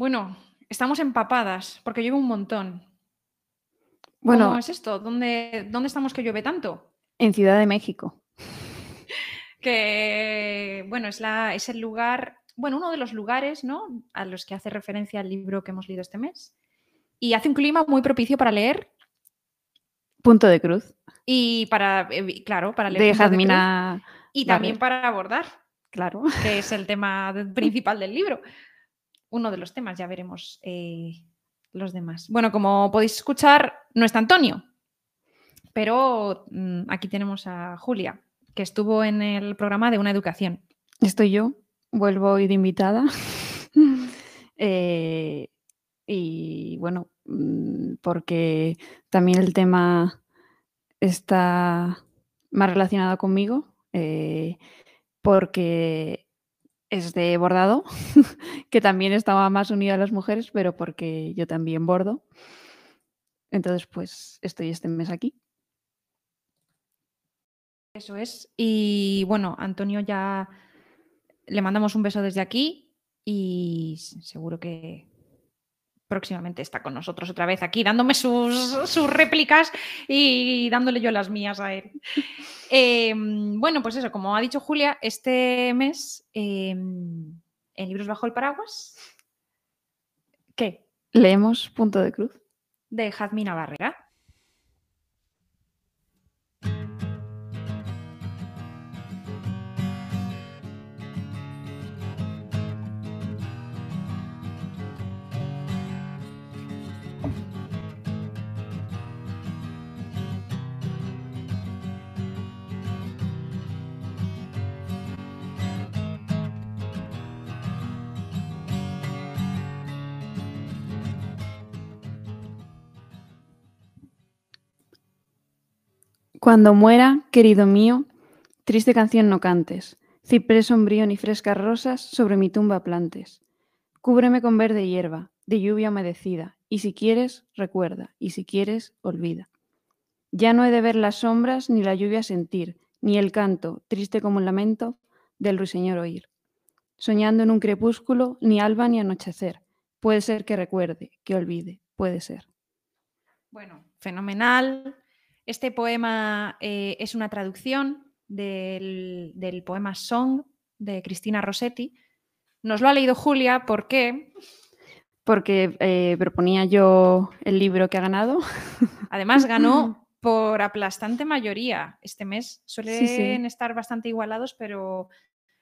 Bueno, estamos empapadas porque llueve un montón. Bueno, ¿Cómo es esto? ¿Dónde, ¿Dónde estamos que llueve tanto? en Ciudad de México. Que, bueno, es, la, es el lugar, bueno, uno de los lugares, ¿no? A los que hace referencia el libro que hemos leído este mes. Y hace un clima muy propicio para leer Punto de cruz. y para, eh, claro, para leer. De Jazmina. y también para abordar, Claro. que es el tema principal del libro. Uno de los temas, ya veremos eh, los demás. Bueno, como podéis escuchar, no está Antonio, pero mm, aquí tenemos a Julia, que estuvo en el programa de una educación. Estoy yo. Vuelvo hoy de invitada. Eh, y bueno, mm, porque también el tema está más relacionado conmigo, eh, porque es de bordado, que también estaba más unido a las mujeres, pero porque yo también bordo. Entonces, pues estoy este mes aquí. Eso es. Y bueno, Antonio ya le mandamos un beso desde aquí y seguro que próximamente está con nosotros otra vez aquí dándome sus, sus réplicas y dándole yo las mías a él. Eh, bueno, pues eso, como ha dicho Julia, este mes eh, en Libros Bajo el Paraguas, ¿qué? Leemos Punto de Cruz. De Jazmina Barrera. Cuando muera, querido mío, triste canción no cantes, ciprés sombrío ni frescas rosas sobre mi tumba plantes. Cúbreme con verde hierba, de lluvia humedecida, y si quieres, recuerda, y si quieres, olvida. Ya no he de ver las sombras, ni la lluvia sentir, ni el canto, triste como un lamento, del ruiseñor oír. Soñando en un crepúsculo, ni alba ni anochecer. Puede ser que recuerde, que olvide, puede ser. Bueno, fenomenal. Este poema eh, es una traducción del, del poema Song de Cristina Rossetti. Nos lo ha leído Julia porque Porque eh, proponía yo el libro que ha ganado. además ganó por aplastante mayoría este mes. Suelen Sí, sí. estar bastante igualados, pero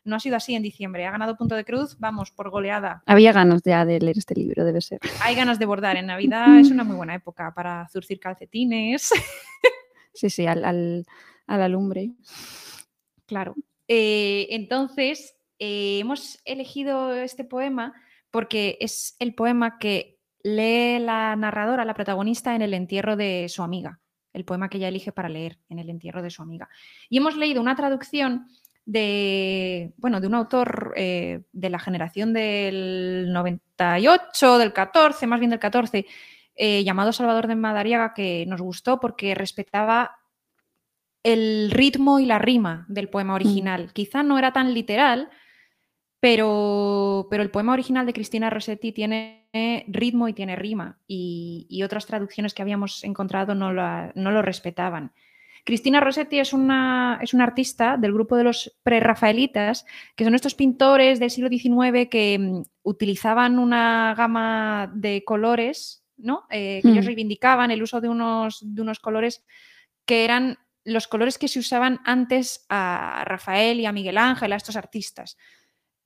no ha sido así en diciembre. Ha ganado punto de cruz, vamos, por goleada. Había ganas ya de leer este libro, debe ser. Hay ganas de bordar. En Navidad es una muy buena época para zurcir calcetines. Sí, sí, al, al- a la lumbre. Claro. Eh, entonces, eh, hemos elegido este poema porque es el poema que lee la narradora, la protagonista, en el entierro de su amiga. El poema que ella elige para leer en el entierro de su amiga. Y hemos leído una traducción de, bueno, de un autor eh, de la generación del 98, del 14, más bien del 14, eh, llamado Salvador de Madariaga, que nos gustó porque respetaba el ritmo y la rima del poema original. Quizá no era tan literal, pero, pero el poema original de Cristina Rossetti tiene ritmo y tiene rima, y, y otras traducciones que habíamos encontrado no, no lo respetaban. Cristina Rossetti es una, es una artista del grupo de los prerrafaelitas, que son estos pintores del siglo XIX que mm, utilizaban una gama de colores, ¿no? Eh, que ellos Mm. reivindicaban el uso de unos, de unos colores que eran los colores que se usaban antes a Rafael y a Miguel Ángel, a estos artistas.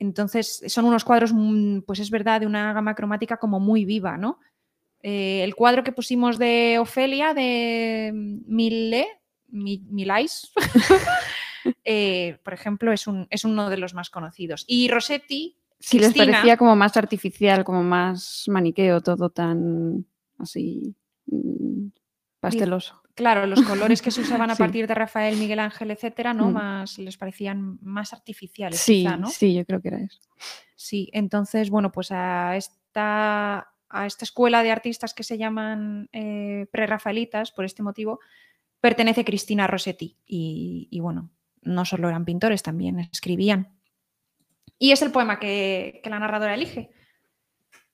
Entonces, son unos cuadros, mm, pues es verdad, de una gama cromática como muy viva, ¿no? Eh, el cuadro que pusimos de Ofelia, de Mille, Mi- Milais, eh, por ejemplo, es, un- es uno de los más conocidos. Y Rossetti, Sí, les parecía como más artificial, como más maniqueo, todo tan así mm, pasteloso. claro, los colores que se usaban a Sí. partir de Rafael, Miguel Ángel, etcétera, ¿no? Mm. Más, les parecían más artificiales, Sí, quizá, ¿no? sí, yo creo que era eso. Sí, entonces, bueno, pues a esta, a esta escuela de artistas que se llaman eh, prerrafaelitas, por este motivo, pertenece Cristina Rossetti. Y, y, bueno, no solo eran pintores, también escribían. Y es el poema que, que la narradora elige.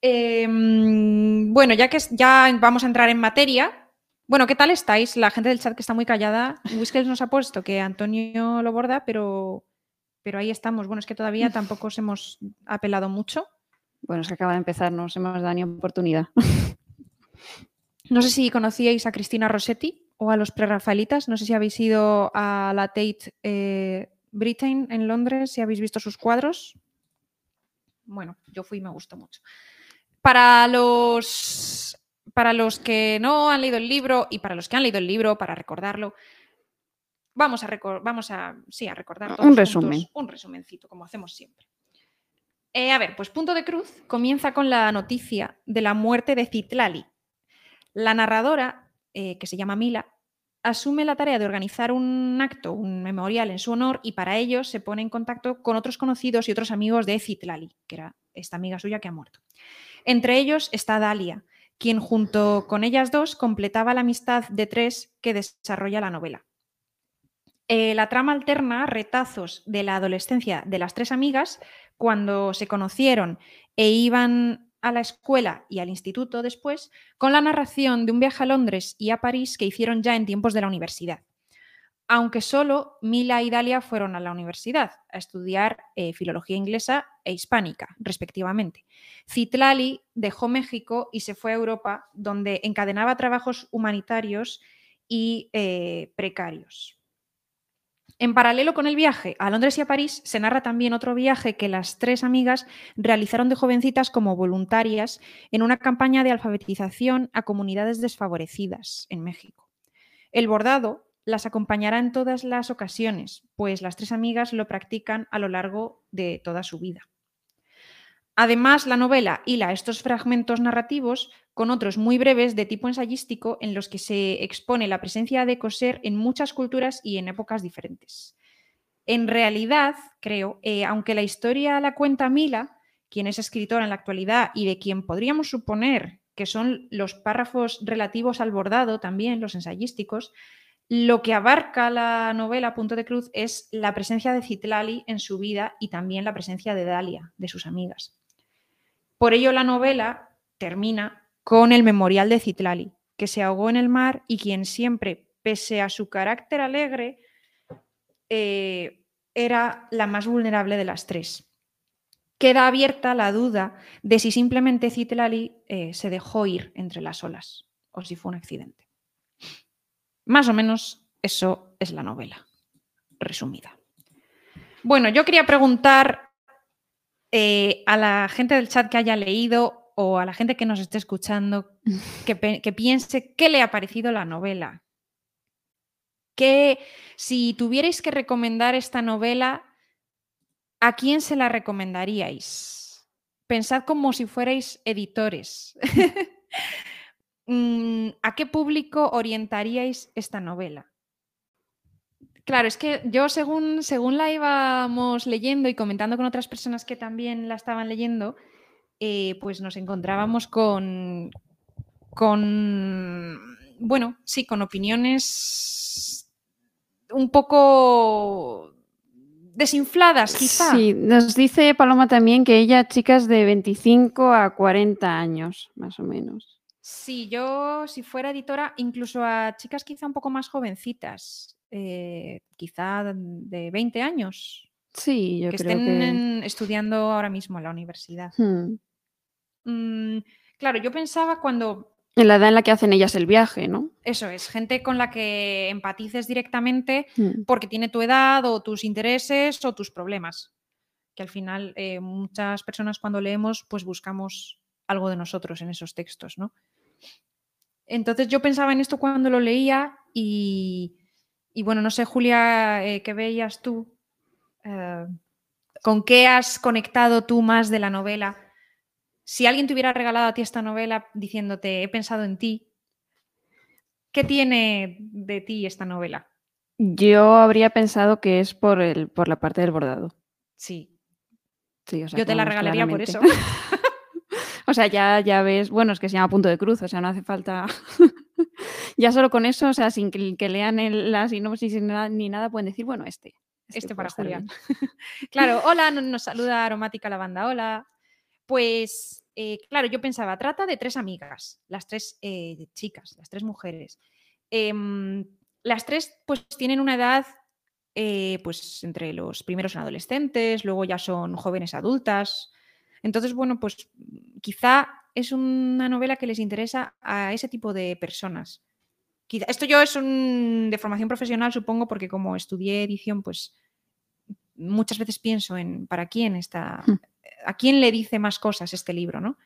Em, bueno, ya que ya vamos a entrar en materia. Bueno, ¿qué tal estáis? La gente del chat que está muy callada. Whiskers nos ha puesto que Antonio lo borda, pero, pero ahí estamos. Bueno, es que todavía tampoco os hemos apelado mucho. Bueno, es que acaba de empezar, no nos hemos dado ni oportunidad. No sé si conocíais a Cristina Rossetti o a los prerrafaelitas. No sé si habéis ido a la Tate eh, Britain en Londres, si habéis visto sus cuadros. Bueno, yo fui y me gustó mucho. Para los, para los que no han leído el libro y para los que han leído el libro, para recordarlo, vamos a, vamos a, sí, a recordar un resumen. un resumencito, como hacemos siempre. Eh, a ver, pues Punto de Cruz comienza con la noticia de la muerte de Citlali. La narradora, eh, que se llama Mila, asume la tarea de organizar un acto, un memorial en su honor y para ello se pone en contacto con otros conocidos y otros amigos de Citlali, que era esta amiga suya que ha muerto. Entre ellos está Dalia, quien junto con ellas dos completaba la amistad de tres que desarrolla la novela. Eh, la trama alterna retazos de la adolescencia de las tres amigas cuando se conocieron e iban a la escuela y al instituto después, con la narración de un viaje a Londres y a París que hicieron ya en tiempos de la universidad. Aunque solo Mila y Dalia fueron a la universidad a estudiar eh, filología inglesa e hispánica, respectivamente. Citlali dejó México y se fue a Europa, donde encadenaba trabajos humanitarios y eh, precarios. En paralelo con el viaje a Londres y a París, se narra también otro viaje que las tres amigas realizaron de jovencitas como voluntarias en una campaña de alfabetización a comunidades desfavorecidas en México. El bordado las acompañará en todas las ocasiones, pues las tres amigas lo practican a lo largo de toda su vida. Además, la novela hila estos fragmentos narrativos con otros muy breves de tipo ensayístico en los que se expone la presencia de coser en muchas culturas y en épocas diferentes. En realidad, creo, eh, aunque la historia la cuenta Mila, quien es escritora en la actualidad y de quien podríamos suponer que son los párrafos relativos al bordado, también los ensayísticos, lo que abarca la novela Punto de Cruz es la presencia de Citlali en su vida y también la presencia de Dalia, de sus amigas. Por ello, la novela termina con el memorial de Citlali, que se ahogó en el mar y quien siempre, pese a su carácter alegre, eh, era la más vulnerable de las tres. Queda abierta la duda de si simplemente Citlali eh, se dejó ir entre las olas o si fue un accidente. Más o menos eso es la novela, resumida. Bueno, yo quería preguntar eh, a la gente del chat que haya leído o a la gente que nos esté escuchando que, que piense qué le ha parecido la novela. Que si tuvierais que recomendar esta novela, ¿a quién se la recomendaríais? Pensad como si fuerais editores. Mm, ¿A qué público orientaríais esta novela? Claro, es que yo según, según la íbamos leyendo y comentando con otras personas que también la estaban leyendo, eh, pues nos encontrábamos con, con, bueno, sí, con opiniones un poco desinfladas, quizá. Sí, nos dice Paloma también que ella, chicas de 25 a 40 años, más o menos. Sí, yo si fuera editora, incluso a chicas quizá un poco más jovencitas. Eh, quizá de 20 años. Sí, yo que creo estén estudiando ahora mismo en la universidad. Hmm. Mm, claro, yo pensaba cuando... En la edad en la que hacen ellas el viaje, ¿no? Eso es, gente con la que empatices directamente Hmm. porque tiene tu edad o tus intereses o tus problemas. Que al final eh, muchas personas cuando leemos pues buscamos algo de nosotros en esos textos, ¿no? Entonces yo pensaba en esto cuando lo leía y, y bueno, no sé, Julia, eh, ¿qué veías tú? Eh, ¿Con qué has conectado tú más de la novela? Si alguien te hubiera regalado a ti esta novela diciéndote, he pensado en ti, ¿qué tiene de ti esta novela? Yo habría pensado que es por, el, por la parte del bordado. Sí, Sí, o sea, yo te la regalaría por eso. O sea, ya, ya ves, bueno, es que se llama punto de cruz, o sea, no hace falta. ya solo con eso, o sea, sin que, que lean el- la sinopsis ni nada, ni nada, pueden decir, bueno, este. Este puede para bien. Claro, hola, no- nos saluda Aromática Lavanda, hola. Pues eh, claro, yo pensaba, trata de tres amigas, las tres eh, chicas, las tres mujeres. Em, las tres pues tienen una edad eh, pues entre los primeros son adolescentes, luego ya son jóvenes adultas. Entonces, bueno, pues quizá es una novela que les interesa a ese tipo de personas. esto yo es un, de formación profesional, supongo, porque como estudié edición, pues muchas veces pienso en para quién está, hmm. a quién le dice más cosas este libro, ¿no?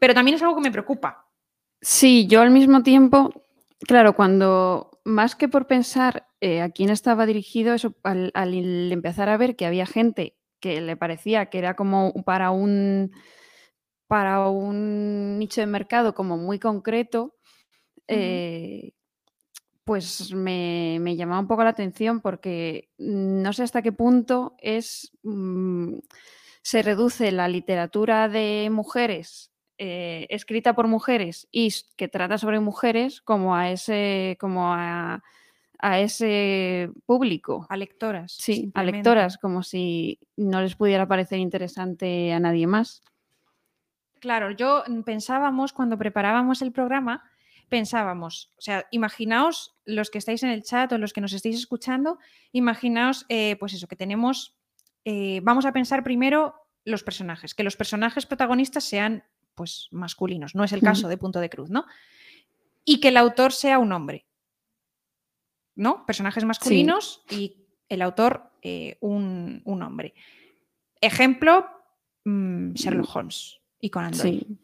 Pero también es algo que me preocupa. Sí, yo al mismo tiempo, claro, cuando más que por pensar eh, a quién estaba dirigido, eso al, empezar a ver que había gente que le parecía que era como para un para un nicho de mercado como muy concreto, eh, pues me, llamaba un poco la atención porque no sé hasta qué punto es mm, se reduce la literatura de mujeres eh, escrita por mujeres y que trata sobre mujeres como a ese como a, ese público. A lectoras. Sí, a lectoras, como si no les pudiera parecer interesante a nadie más. Claro, yo mm, pensábamos cuando preparábamos el programa pensábamos, o sea, imaginaos los que estáis en el chat o los que nos estáis escuchando, imaginaos, eh, pues eso, que tenemos, eh, vamos a pensar primero los personajes, que los personajes protagonistas sean pues masculinos, no es el caso de Punto de Cruz, ¿no? Y que el autor sea un hombre, ¿no? Personajes masculinos y el autor eh, un, hombre. Ejemplo, mm, Sherlock Holmes y Conan Doyle. Sí.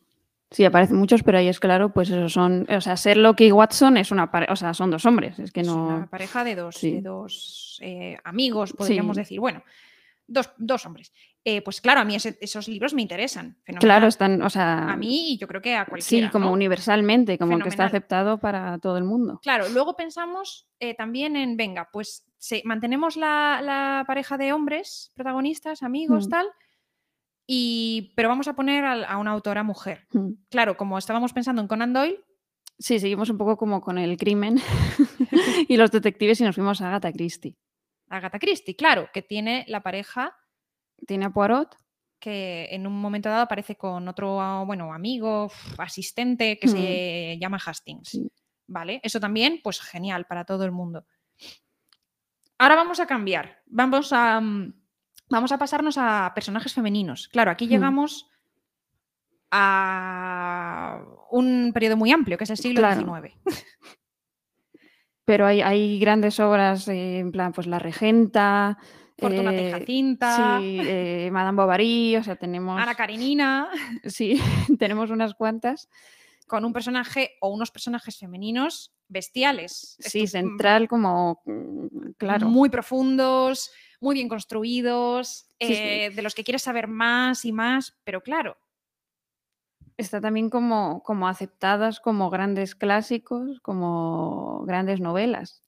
Sí, aparecen muchos, pero ahí es claro, pues eso son, o sea, Sherlock y Watson es una pareja, o sea, son dos hombres, es que no. Es una pareja de dos, de dos eh, amigos, podríamos decir. Bueno, dos, hombres. Eh, pues claro, a mí esos libros me interesan. Claro, están, o sea. A mí y yo creo que a cualquiera. Sí, como universalmente, como que está aceptado para todo el mundo. Claro, luego pensamos eh, también en, venga, pues mantenemos la, pareja de hombres, protagonistas, amigos, mm. tal pero vamos a poner a, una autora mujer. Hmm. Claro, como estábamos pensando en Conan Doyle. Sí, seguimos un poco como con el crimen y los detectives y nos fuimos a Agatha Christie. Agatha Christie, claro, que tiene la pareja. Tiene a Poirot. Que en un momento dado aparece con otro, bueno, amigo, asistente, que se hmm. llama Hastings. ¿Vale? Eso también, pues genial para todo el mundo. Ahora vamos a cambiar. Vamos a, mm, Vamos a pasarnos a personajes femeninos. Claro, aquí hmm. llegamos a un periodo muy amplio, que es el siglo XIX. Pero hay, grandes obras, eh, en plan, pues La Regenta. Fortuna eh, Jacinta. Sí, eh, Madame Bovary, o sea, tenemos. Ana Karenina. Sí, tenemos unas cuantas. Con un personaje o unos personajes femeninos bestiales. Sí, central, como. Mm, claro. Muy profundos muy bien construidos, eh, de los que quieres saber más y más, pero claro. Está también como, como aceptadas como grandes clásicos, como grandes novelas.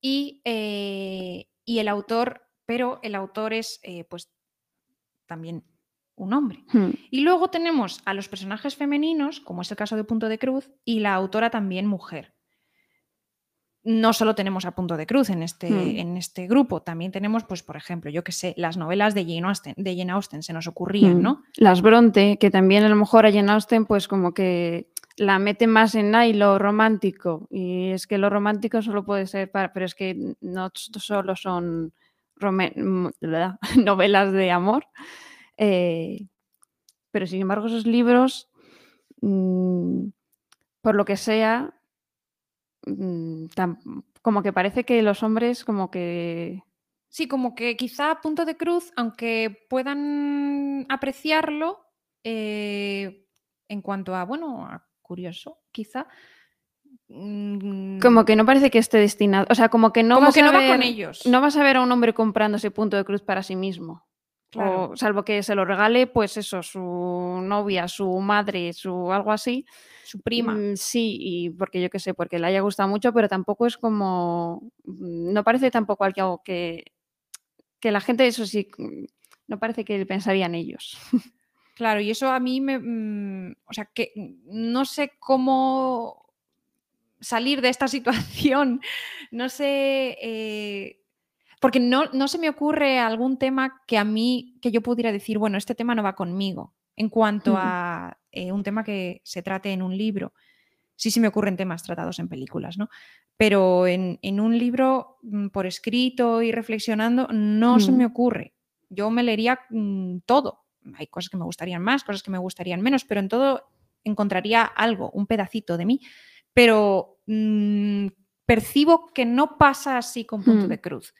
Y, eh, el autor, pero el autor es eh, pues también un hombre. Hmm. Y luego tenemos a los personajes femeninos, como es el caso de Punto de Cruz, y la autora también mujer no solo tenemos a punto de cruz en este, hmm. en este grupo, también tenemos, pues, por ejemplo, yo que sé, las novelas de Jane Austen, de Jane Austen se nos ocurrían, hmm. ¿no? Las Bronte, que también a lo mejor a Jane Austen, pues como que la mete más en ahí lo romántico. Y es que lo romántico solo puede ser para, pero es que no solo son novelas de amor. Eh, pero sin embargo, esos libros, mm, por lo que sea, Mm, como que parece que los hombres como que... Sí, como que quizá punto de cruz, aunque puedan apreciarlo eh, en cuanto a, bueno, a curioso, quizá. Mm, como que no parece que esté destinado, o sea, como que no, que no va con ellos. No vas a ver a un hombre comprando ese punto de cruz para sí mismo. O, salvo que se lo regale, pues eso, su novia, su madre, su algo así. Su prima. Mm, sí, y porque yo qué sé, porque le haya gustado mucho, pero tampoco es como. Mm, no parece tampoco algo que. Que la gente, eso sí, mm, no parece que pensarían ellos. Claro, y eso a mí me. o sea, que no sé cómo salir de esta situación. No sé. Eh, porque no, no se me ocurre algún tema que a mí, que yo pudiera decir, bueno, este tema no va conmigo. En cuanto a eh, un tema que se trate en un libro, sí se me ocurren temas tratados en películas, ¿no? Pero en, en un libro mm, por escrito y reflexionando no se me ocurre. Yo me leería mm, todo. Hay cosas que me gustarían más, cosas que me gustarían menos, pero en todo encontraría algo, un pedacito de mí. Pero mm, percibo que no pasa así con Punto Mm. de Cruz.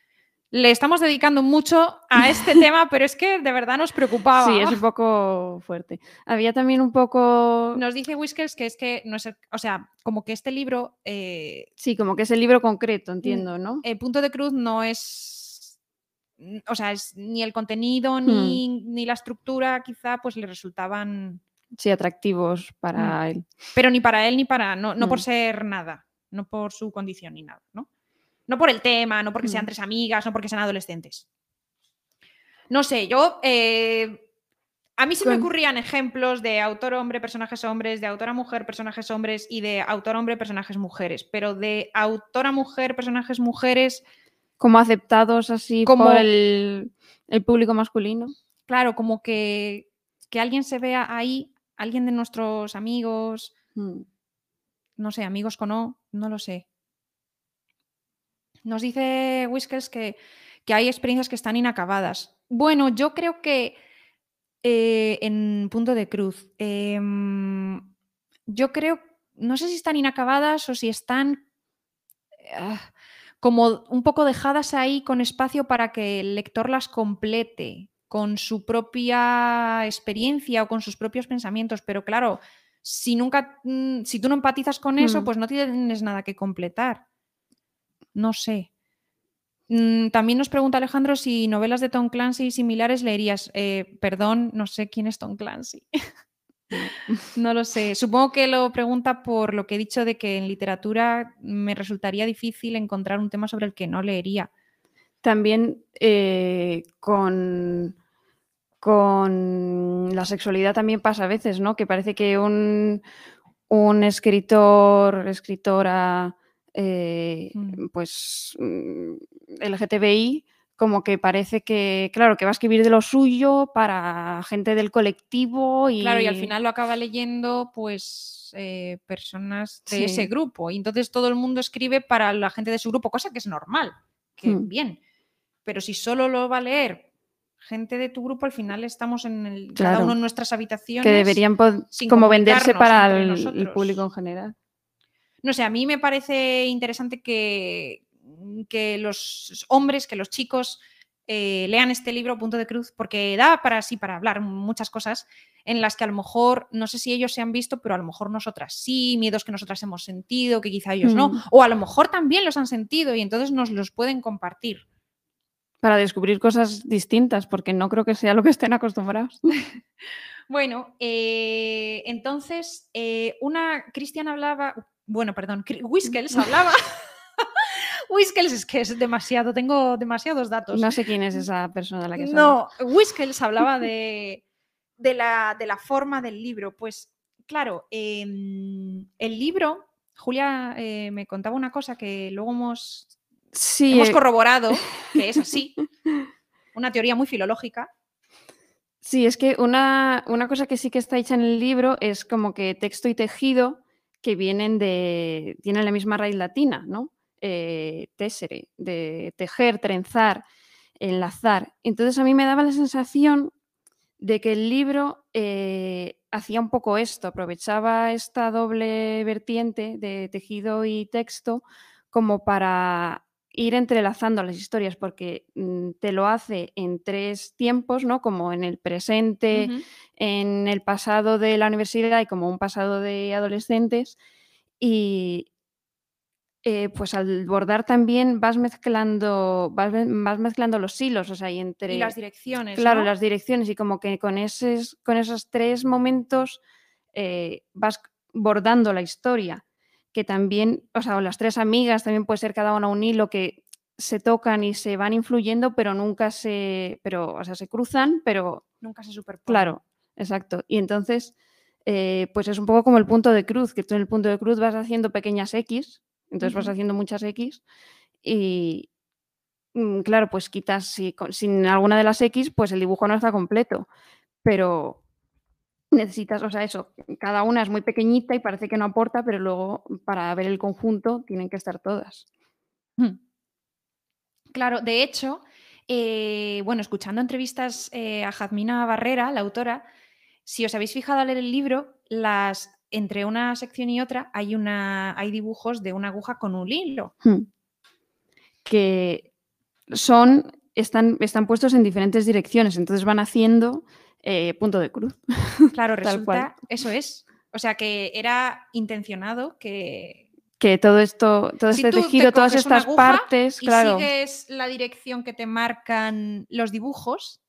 Le estamos dedicando mucho a este tema, pero es que de verdad nos preocupaba. Sí, es un poco fuerte. Había también un poco... Nos dice Whiskers que es que no es, el- o sea, como que este libro, eh, Sí, como que es el libro concreto, entiendo, ¿no? el punto de cruz no es, o sea, es ni el contenido Hmm. ni, ni la estructura quizá pues le resultaban, Sí, atractivos para él. pero ni para él ni para, no, no por Mm. ser nada, no por su condición ni nada, ¿no? No por el tema, no porque sean Mm. tres amigas, no porque sean adolescentes. No sé, yo... eh, a mí se me ocurrían ejemplos de autor hombre, personajes hombres, de autora mujer, personajes hombres y de autor hombre, personajes mujeres. Pero de autora mujer, personajes mujeres, Como aceptados así Como- por el, el público masculino. claro, como que, que alguien se vea ahí, alguien de nuestros amigos, Mm. no sé, amigos con O, no lo sé. Nos dice Whiskers que, que hay experiencias que están inacabadas. Bueno, yo creo que eh, en punto de cruz, em, yo creo, no sé si están inacabadas o si están ah, como un poco dejadas ahí con espacio para que el lector las complete con su propia experiencia o con sus propios pensamientos. Pero claro, si nunca, mm, si tú no empatizas con eso, Mm. pues no tienes nada que completar. No sé. Mm, También nos pregunta Alejandro si novelas de Tom Clancy similares leerías. Eh, perdón, no sé quién es Tom Clancy. No lo sé. Supongo que lo pregunta por lo que he dicho de que en literatura me resultaría difícil encontrar un tema sobre el que no leería. También eh, con, con la sexualidad también pasa a veces, ¿no? Que parece que un, un escritor, escritora, eh, Mm. pues mm, LGTBI, como que parece que, claro, que va a escribir de lo suyo para gente del colectivo y... Claro, y al final lo acaba leyendo pues eh, personas de ese grupo. Y entonces todo el mundo escribe para la gente de su grupo, cosa que es normal, que Mm. bien. Pero si solo lo va a leer gente de tu grupo, al final estamos en el, cada uno en nuestras habitaciones. que deberían sin como venderse para el- público en general. No sé, a mí me parece interesante que, que los hombres, que los chicos eh, lean este libro, Punto de Cruz, porque da para sí, para hablar muchas cosas en las que a lo mejor, no sé si ellos se han visto, pero a lo mejor nosotras sí, miedos que nosotras hemos sentido, que quizá ellos no, Mm. o a lo mejor también los han sentido y entonces nos los pueden compartir. Para descubrir cosas distintas, porque no creo que sea lo que estén acostumbrados. Bueno, eh, entonces, eh, una, Cristian hablaba, bueno, perdón, Cri- Whiskels hablaba. Whiskels es que es demasiado, tengo demasiados datos. No sé quién es esa persona de la que se. No, Whiskels hablaba de, de, la, de la forma del libro. Pues claro, em, el libro, Julia eh, me contaba una cosa que luego hemos, Sí, hemos eh, corroborado, que es así, una teoría muy filológica. sí, es que una, una cosa que sí que está hecha en el libro es como que texto y tejido que vienen de. tienen la misma raíz latina, ¿no? Eh, tessere, de tejer, trenzar, enlazar. Entonces a mí me daba la sensación de que el libro eh, hacía un poco esto, aprovechaba esta doble vertiente de tejido y texto como para ir entrelazando las historias, porque mm, te lo hace en tres tiempos, ¿no? Como en el presente, en el pasado de la universidad y como un pasado de adolescentes. Y eh, pues al bordar también vas mezclando, vas, mezclando los hilos, o sea, y entre Y las direcciones. Claro, ¿no? las direcciones y como que con, esos, con esos tres momentos eh, vas bordando la historia, que también, o sea, o las tres amigas también puede ser cada una un hilo que se tocan y se van influyendo, pero nunca se, pero, o sea, se cruzan, pero Nunca se superpone. claro, exacto. Y entonces, eh, pues es un poco como el punto de cruz, que tú en el punto de cruz vas haciendo pequeñas X, entonces vas haciendo muchas X y, mm, claro, pues quitas, si, sin alguna de las X, pues el dibujo no está completo, pero necesitas, o sea, eso, cada una es muy pequeñita y parece que no aporta, pero luego para ver el conjunto tienen que estar todas. Claro, de hecho, eh, bueno, escuchando entrevistas eh, a Jazmina Barrera, la autora, si os habéis fijado al leer el libro, las, entre una sección y otra hay, una, hay dibujos de una aguja con un hilo. Hmm. Que son, están, están puestos en diferentes direcciones, entonces van haciendo eh, punto de cruz. Claro, resulta, eso es. O sea que era intencionado que, que todo esto, todo este tejido, todas estas partes, y claro. sigues la dirección que te marcan los dibujos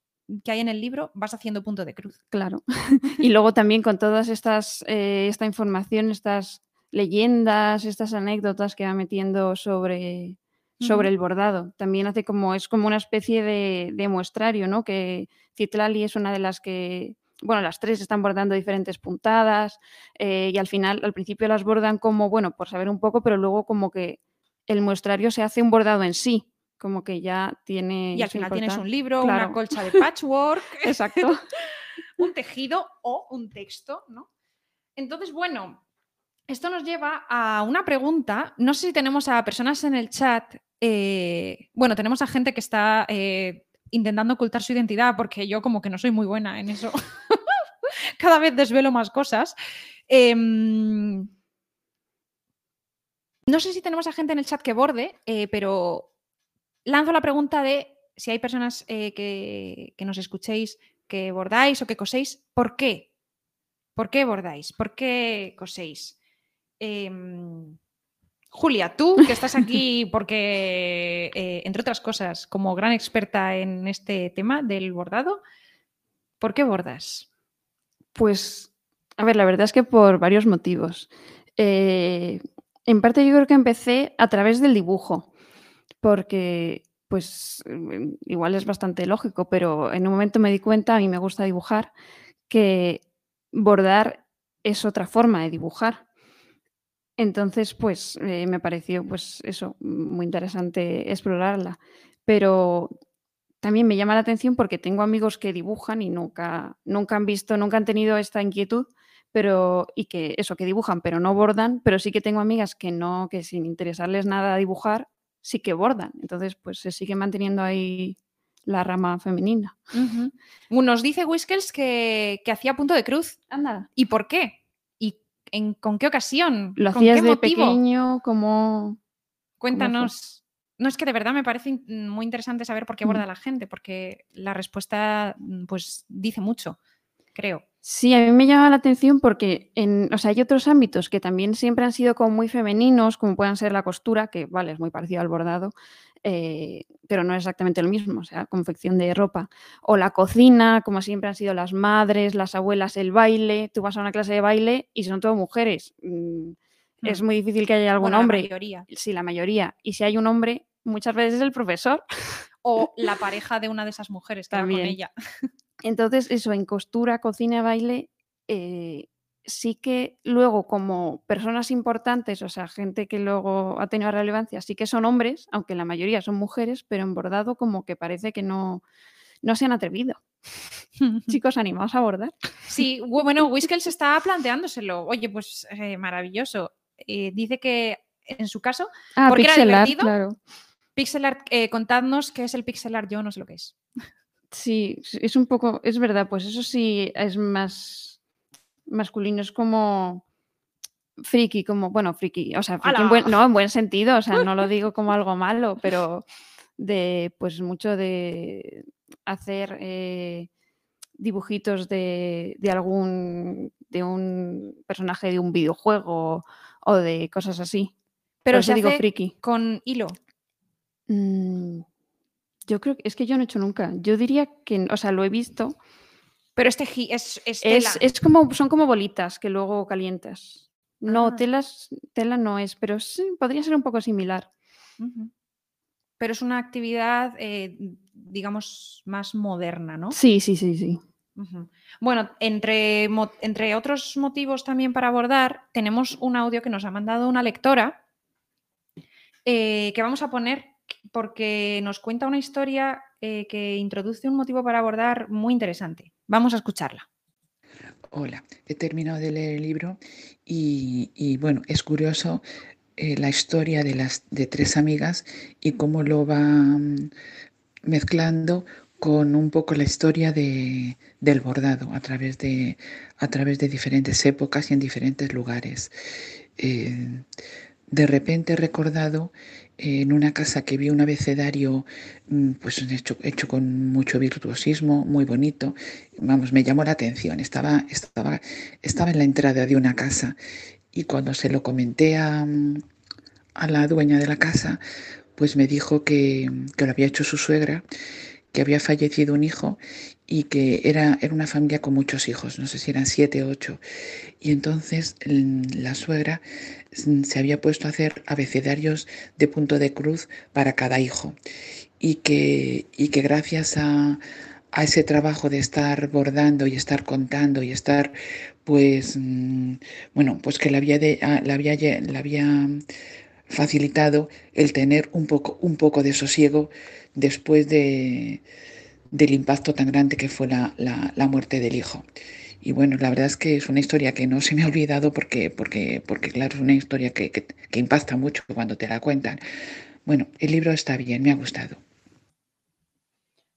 que hay en el libro, vas haciendo punto de cruz. Claro. y luego también con todas estas, eh, esta información, estas leyendas, estas anécdotas que va metiendo sobre, sobre el bordado. También hace como, es como una especie de, de muestrario, ¿no? Que Citlali es una de las que bueno, las tres están bordando diferentes puntadas eh, y al final, al principio las bordan como, bueno, por saber un poco, pero luego como que el muestrario se hace un bordado en sí, como que ya tiene... Y al final tienes un libro, una colcha de patchwork, exacto, un tejido o un texto, ¿no? Entonces, bueno, esto nos lleva a una pregunta. No sé si tenemos a personas en el chat. Eh, bueno, tenemos a gente que está eh, intentando ocultar su identidad porque yo como que no soy muy buena en eso. Cada vez desvelo más cosas. Em, no sé si tenemos a gente en el chat que borde, eh, pero lanzo la pregunta de si hay personas que, nos escuchéis que bordáis o que coséis, ¿por qué? ¿Por qué bordáis? ¿Por qué coséis? Em, Julia, tú que estás aquí porque, eh, entre otras cosas, como gran experta en este tema del bordado, ¿por qué bordas? Pues, a ver, la verdad es que por varios motivos. Eh, en parte yo creo que empecé a través del dibujo, porque pues mm, igual es bastante lógico, pero en un momento me di cuenta, a mí me gusta dibujar, que bordar es otra forma de dibujar. Entonces, pues eh, me pareció, pues eso, muy interesante explorarla. Pero también me llama la atención porque tengo amigos que dibujan y nunca, nunca han visto, nunca han tenido esta inquietud, pero y que eso, que dibujan, pero no bordan, pero sí que tengo amigas que no, que sin interesarles nada dibujar, sí que bordan. Entonces, pues se sigue manteniendo ahí la rama femenina. Nos dice Whiskers que, que hacía punto de cruz. Anda. ¿Y por qué? ¿Con qué ocasión? ¿Lo hacías de pequeño? como Cuéntanos. no, es que de verdad me parece muy interesante saber por qué aborda mm. la gente, porque la respuesta mm, pues dice mucho, creo. Sí, a mí me llama la atención porque en, o sea, hay otros ámbitos que también siempre han sido como muy femeninos, como puedan ser la costura, que vale, es muy parecido al bordado, eh, pero no es exactamente lo mismo, o sea, confección de ropa. O la cocina, como siempre han sido las madres, las abuelas, el baile. Tú vas a una clase de baile y son todo mujeres. Mm, es mm. muy difícil que haya algún hombre. La mayoría. Sí, la mayoría. Y si hay un hombre, muchas veces es el profesor. O la pareja de una de esas mujeres también. con ella. Entonces, eso, en costura, cocina, baile, eh, sí que luego como personas importantes, o sea, gente que luego ha tenido relevancia, sí que son hombres, aunque la mayoría son mujeres, pero en bordado como que parece que no, no se han atrevido. Chicos, animados a bordar. Sí, bueno, Whiskels está planteándoselo. Oye, pues eh, maravilloso. Eh, dice que en su caso, ah, porque pixel era divertido. claro. Pixel art, contadnos qué es el pixel art, yo no sé lo que es. Sí, es un poco, es verdad, pues eso sí es más masculino, es como friki, como, bueno, friki, o sea, friki en buen, no, en buen sentido, o sea, no lo digo como algo malo, pero de, pues mucho de hacer eh, dibujitos de, de, algún, de un personaje de un videojuego o de cosas así. Pero se digo friki. con hilo. Mm, yo creo que es que yo no he hecho nunca. Yo diría que, o sea, lo he visto. Pero este es, es, tela. es, como, son como bolitas que luego calientas. No, ah. telas, tela no es, pero sí, podría ser un poco similar. Pero es una actividad, eh, digamos, más moderna, ¿no? Sí, sí, sí, sí. Bueno, entre, entre otros motivos también para abordar, tenemos un audio que nos ha mandado una lectora eh, que vamos a poner porque nos cuenta una historia eh, que introduce un motivo para abordar muy interesante. Vamos a escucharla. Hola, he terminado de leer el libro y, bueno, es curioso eh, la historia de las de tres amigas y cómo lo va mezclando con un poco la historia de, del bordado a través de, a través de diferentes épocas y en diferentes lugares. Eh, de repente he recordado en una casa que vi un abecedario mm, pues hecho, hecho con mucho virtuosismo, muy bonito. Vamos, me llamó la atención. Estaba, estaba, estaba en la entrada de una casa y cuando se lo comenté a, a la dueña de la casa, pues me dijo que, que lo había hecho su suegra que había fallecido un hijo y que era, era una familia con muchos hijos, no sé si eran siete o ocho. Y entonces la suegra se había puesto a hacer abecedarios de punto de cruz para cada hijo. Y que, y que gracias a, a ese trabajo de estar bordando y estar contando y estar, pues, mm, bueno, pues que le había, de, la había, la había facilitado el tener un poco, un poco de sosiego después de, del impacto tan grande que fue la, la, muerte del hijo. Y bueno, la verdad es que es una historia que no se me ha olvidado porque, porque, porque claro, es una historia que, que, que impacta mucho cuando te la cuentan. Bueno, el libro está bien, me ha gustado.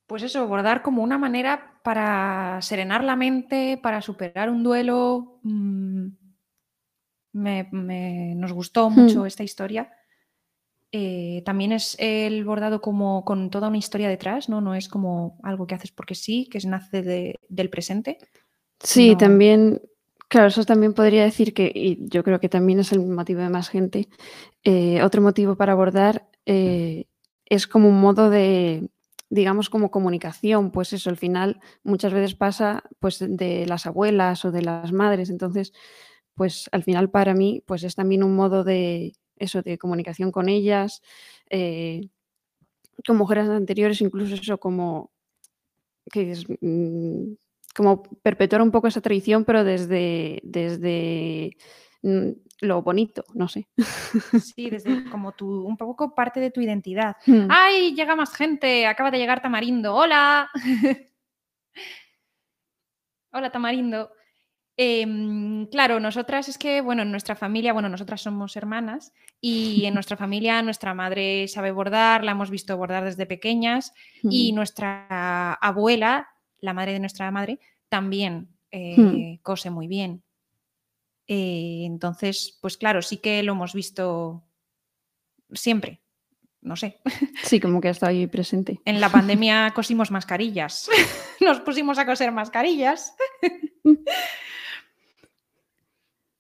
Pues eso, bordar como una manera para serenar la mente, para superar un duelo. Mmm, me, nos gustó mucho hmm. esta historia. Eh, también es el bordado como con toda una historia detrás, ¿no? No es como algo que haces porque sí, que nace del presente. Sí, también, claro, eso también podría decir que, y yo creo que también es el motivo de más gente, eh, otro motivo para bordar eh, es como un modo de, digamos, como comunicación, pues eso, al final muchas veces pasa pues de las abuelas o de las madres, entonces pues al final para mí pues es también un modo de eso, de comunicación con ellas, eh, con mujeres anteriores, incluso eso como que es, mm, como perpetuar un poco esa tradición, pero desde, desde mm, lo bonito, no sé. Sí, desde como tu, un poco parte de tu identidad. Hmm. ¡Ay, llega más gente! Acaba de llegar Tamarindo. ¡Hola! Hola, Tamarindo. Em, claro, nosotras es que, bueno, en nuestra familia, bueno, nosotras somos hermanas y en nuestra familia nuestra madre sabe bordar, la hemos visto bordar desde pequeñas y nuestra abuela, la madre de nuestra madre, también eh, cose muy bien. Eh, entonces, pues claro, sí que lo hemos visto siempre, no sé. Sí, como que está ahí presente. En la pandemia cosimos mascarillas, nos pusimos a coser mascarillas.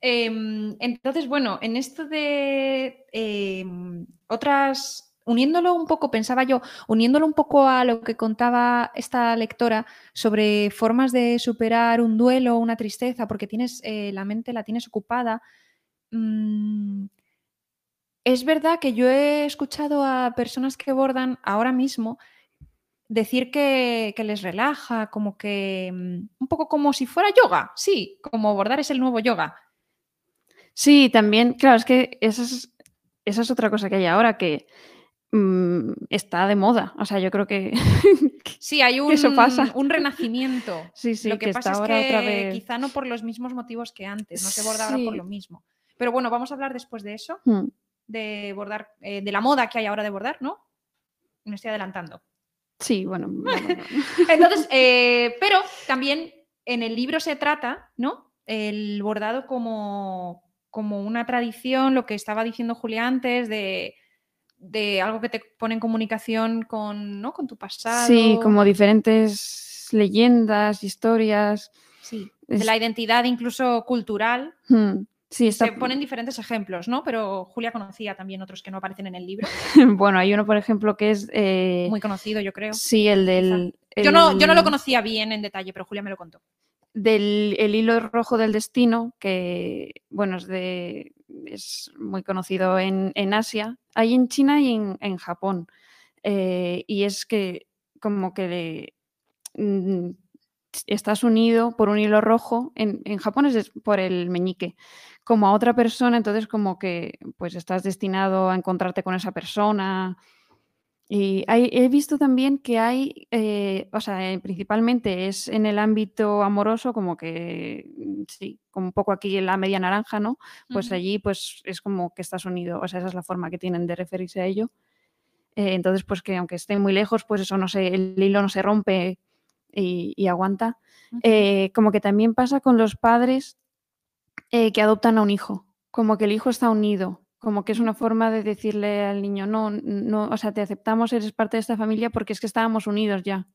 Em, entonces, bueno, en esto de em, otras, uniéndolo un poco, pensaba yo, uniéndolo un poco a lo que contaba esta lectora sobre formas de superar un duelo, una tristeza, porque tienes eh, la mente la tienes ocupada. Mm, es verdad que yo he escuchado a personas que bordan ahora mismo decir que, que, les relaja, como que mm, un poco como si fuera yoga, sí, como bordar es el nuevo yoga. Sí, también, claro, es que esa es, esa es otra cosa que hay ahora que mm, está de moda. O sea, yo creo que, sí, hay un, un renacimiento. Sí, sí, lo que, pasa es que quizá no por los mismos motivos que antes, no se borda ahora por lo mismo. Pero bueno, vamos a hablar después de eso, hmm. de bordar, eh, de la moda que hay ahora de bordar, ¿no? Me estoy adelantando. Sí, bueno. Entonces, eh, pero también en el libro se trata, ¿no? El bordado como, como una tradición, lo que estaba diciendo Julia antes, de, algo que te pone en comunicación con, ¿no? con tu pasado. Sí, como diferentes leyendas, historias. Sí, de la identidad incluso cultural. Hmm, sí, Se ponen diferentes ejemplos, ¿no? Pero Julia conocía también otros que no aparecen en el libro. bueno, hay uno, por ejemplo, que es... Eh, Muy conocido, yo creo. Sí, el del... Yo, no, yo no lo conocía bien en detalle, pero Julia me lo contó del el hilo rojo del destino, que bueno, es, de, es muy conocido en, Asia, hay en China y en, Japón. Eh, y es que como que mm, estás unido por un hilo rojo, en, en, Japón es por el meñique, como a otra persona, entonces como que pues estás destinado a encontrarte con esa persona. Y he visto también que hay, eh, o sea, eh, principalmente es en el ámbito amoroso, como que, mm, sí, como un poco aquí en la media naranja, ¿no? Pues allí pues es como que estás unido, o sea, esa es la forma que tienen de referirse a ello. Eh, entonces, pues que aunque esté muy lejos, pues eso no sé, el hilo no se rompe y, aguanta. como que también pasa con los padres que adoptan a un hijo, como que el hijo está unido como que es una forma de decirle al niño, no, no, o sea, te aceptamos, eres parte de esta familia porque es que estábamos unidos ya.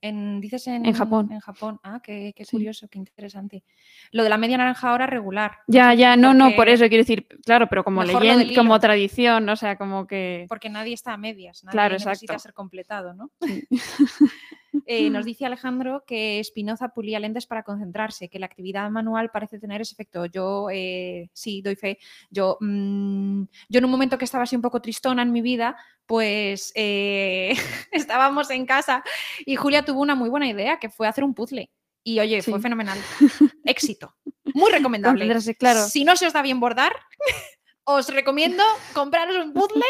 En, dices en, en, Japón. En Japón. Ah, qué, curioso, qué interesante. Lo de la media naranja ahora regular. Ya, ya, no, no, por eso quiero decir, claro, pero como leyenda, como tradición, o sea, como que. Porque nadie está a medias, nadie claro, necesita ser completado, ¿no? Eh, nos dice Alejandro que Spinoza pulía lentes para concentrarse, que la actividad manual parece tener ese efecto. Yo eh, sí, doy fe. Yo, mm, yo en un momento que estaba así un poco tristona en mi vida, pues eh, estábamos en casa y Julia tuvo una muy buena idea, que fue hacer un puzzle. Y oye, fue fenomenal. Éxito. Muy recomendable. Claro. Si no se os da bien bordar, os recomiendo compraros un puzzle,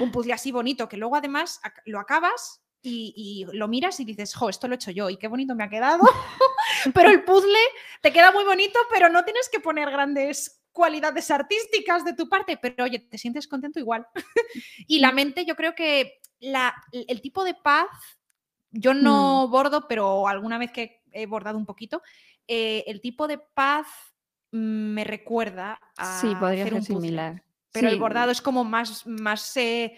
un puzzle así bonito, que luego además lo acabas y, lo miras y dices, jo, esto lo he hecho yo y qué bonito me ha quedado. pero el puzzle te queda muy bonito, pero no tienes que poner grandes cualidades artísticas de tu parte, pero oye, te sientes contento igual. y la mente, yo creo que la, el tipo de paz, yo no mm. bordo, pero alguna vez que he bordado un poquito, eh, el tipo de paz me recuerda a sí, podría ser un similar. Pero el bordado es como más, más eh,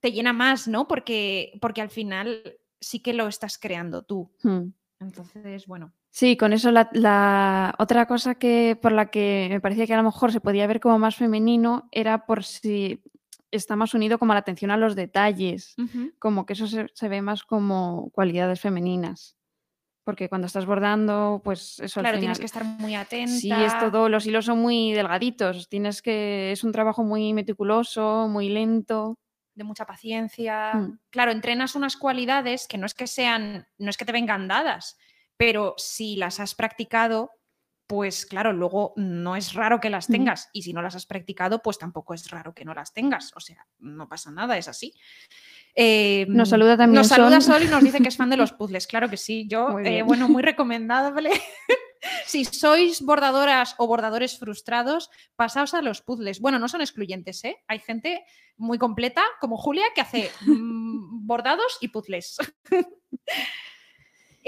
te llena más, ¿no? Porque, porque al final sí que lo estás creando tú. Hmm. Entonces, bueno. Sí, con eso la, otra cosa que por la que me parecía que a lo mejor se podía ver como más femenino era por si está más unido como a la atención a los detalles, como que eso se, ve más como cualidades femeninas. Porque cuando estás bordando, pues eso Claro, tienes que estar muy atenta. Sí, es todo, los hilos son muy delgaditos, tienes que, es un trabajo muy meticuloso, muy lento de mucha paciencia. Mm. Claro, entrenas unas cualidades que no es que sean, no es que te vengan dadas, pero si las has practicado, pues claro, luego no es raro que las mm. tengas. Y si no las has practicado, pues tampoco es raro que no las tengas. O sea, no pasa nada, es así. nos saluda también Nos saluda Sol y nos dice que es fan de los puzzles. Claro que sí. Yo, eh, bueno, muy recomendable. si sois bordadoras o bordadores frustrados, pasaos a los puzzles. Bueno, no son excluyentes, ¿eh? Hay gente muy completa, como Julia, que hace mm, bordados y puzzles.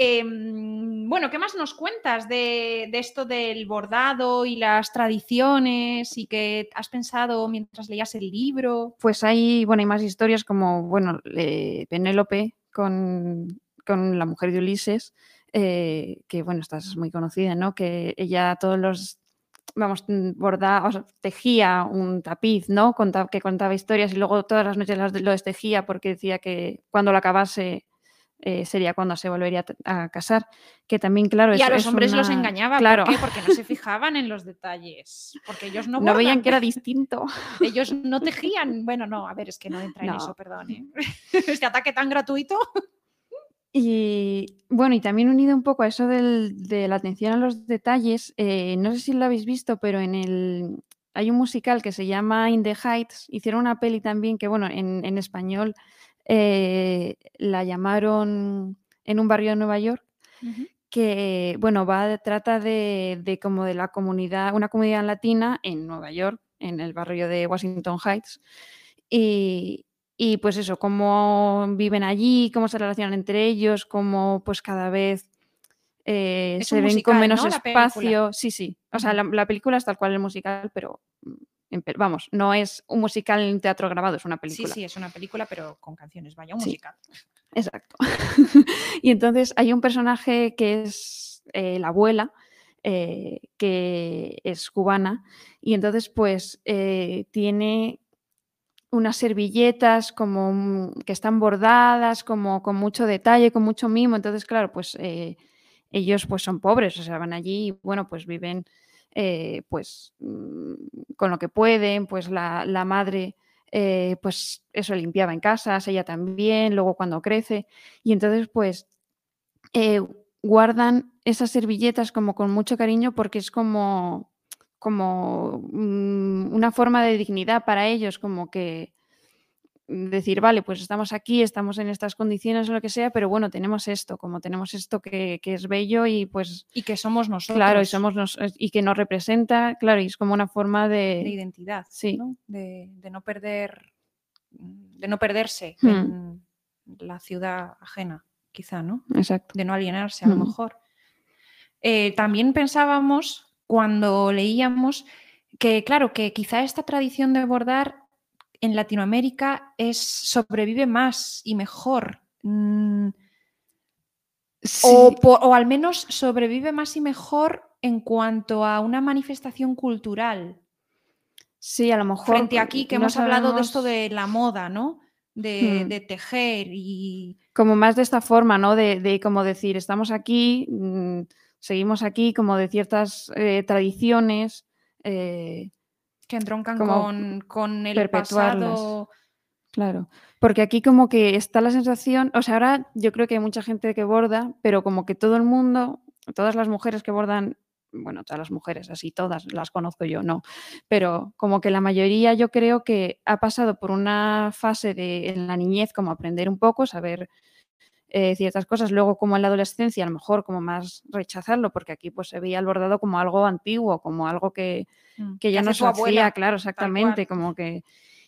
Em, bueno, ¿qué más nos cuentas de, esto del bordado y las tradiciones y qué has pensado mientras leías el libro? Pues hay, bueno, hay más historias como, bueno, Penélope con, con la mujer de Ulises, eh, que bueno, esta es muy conocida, ¿no? Que ella todos los, vamos, mm, borda, o tejía un tapiz, ¿no? que contaba historias y luego todas las noches lo destejía porque decía que cuando lo acabase eh, sería cuando se volvería a casar, que también, claro, y a los hombres los engañaba, claro. ¿por qué? Porque no se fijaban en los detalles, porque ellos no, no veían que era distinto. Ellos no tejían, bueno, no, a ver, es que no entra en eso, perdón. ¿eh? Este ataque tan gratuito. Y bueno, y también unido un poco a eso de la atención a los detalles, eh, no sé si lo habéis visto, pero en el hay un musical que se llama In the Heights, hicieron una peli también que, bueno, en, español eh, la llamaron en un barrio de Nueva York, que, bueno, va, trata de, de, como de la comunidad, una comunidad latina en Nueva York, en el barrio de Washington Heights, y, y pues eso, cómo viven allí, cómo se relacionan entre ellos, cómo pues cada vez eh, se ven con menos espacio. Sí, sí. O sea, la, película es tal cual el musical, pero mm, vamos, no es un musical en teatro grabado, es una película. Sí, sí, es una película, pero con canciones, vaya, un musical. Exacto. y entonces hay un personaje que es eh, la abuela, eh, que es cubana, y entonces pues tiene unas servilletas como que están bordadas, como con mucho detalle, con mucho mimo. Entonces, claro, pues eh, ellos pues son pobres, o sea, van allí y bueno, pues viven eh, pues mm, con lo que pueden, pues la, madre eh, pues eso limpiaba en casas, ella también, luego cuando crece. Y entonces pues guardan esas servilletas como con mucho cariño porque es como como mm, una forma de dignidad para ellos, como que decir, vale, pues estamos aquí, estamos en estas condiciones o lo que sea, pero bueno, tenemos esto, como tenemos esto que, es bello y pues... Y que somos nosotros. Claro, y, somos y que nos representa, claro, y es como una forma de... de identidad, sí. De, no perder, de no perderse hmm. en la ciudad ajena, quizá, ¿no? Exacto. De no alienarse, a lo hmm. mejor. Eh, también pensábamos, cuando leíamos, que claro, que quizá esta tradición de bordar en Latinoamérica es, sobrevive más y mejor. Mm, o, al menos sobrevive más y mejor en cuanto a una manifestación cultural. Sí, a lo mejor. Frente aquí, que hemos hablado de esto de la moda, ¿no? De, hmm. tejer y. Como más de esta forma, ¿no? De, de como decir, estamos aquí, mm, seguimos aquí, como de ciertas eh, tradiciones. Eh, que entroncan con, con, el pasado. Claro, porque aquí como que está la sensación, o sea, ahora yo creo que hay mucha gente que borda, pero como que todo el mundo, todas las mujeres que bordan, bueno, todas las mujeres, así todas las conozco yo, no, pero como que la mayoría yo creo que ha pasado por una fase de en la niñez como aprender un poco, saber eh, ciertas cosas. Luego, como en la adolescencia, a lo mejor como más rechazarlo, porque aquí pues se veía el bordado como algo antiguo, como algo que, mm, ya no se hacía, claro, exactamente, como que...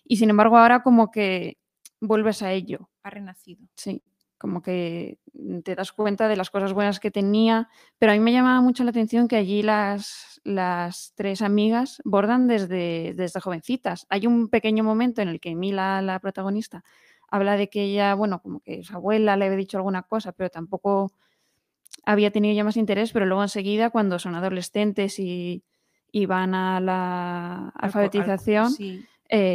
Y sin embargo ahora como que vuelves a ello. Ha renacido. Sí, como que te das cuenta de las cosas buenas que tenía, pero a mí me llamaba mucho la atención que allí las, las tres amigas bordan desde, desde jovencitas. Hay un pequeño momento en el que Mila, la protagonista, habla de que ella, bueno, como que su abuela le había dicho alguna cosa, pero tampoco había tenido ya más interés, pero luego enseguida cuando son adolescentes y, van a la alfabetización. y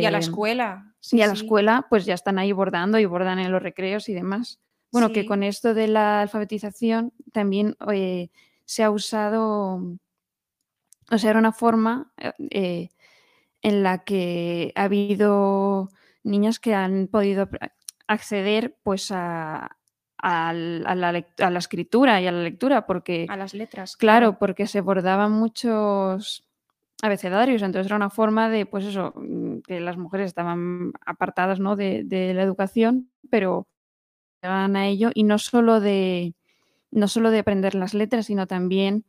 a la em, escuela. y a la escuela, pues ya están ahí bordando y bordan en los recreos y demás. Bueno, que con esto de la alfabetización también eh, se ha usado, o sea, era una forma eh, en la que ha habido niñas que han podido acceder pues a, la, escritura y a la lectura, porque... A las letras. Claro, porque se bordaban muchos abecedarios, entonces era una forma de, pues eso, mm, que las mujeres estaban apartadas ¿no? de, de la educación, pero llegaban a ello, y no solo de no solo de aprender las letras, sino también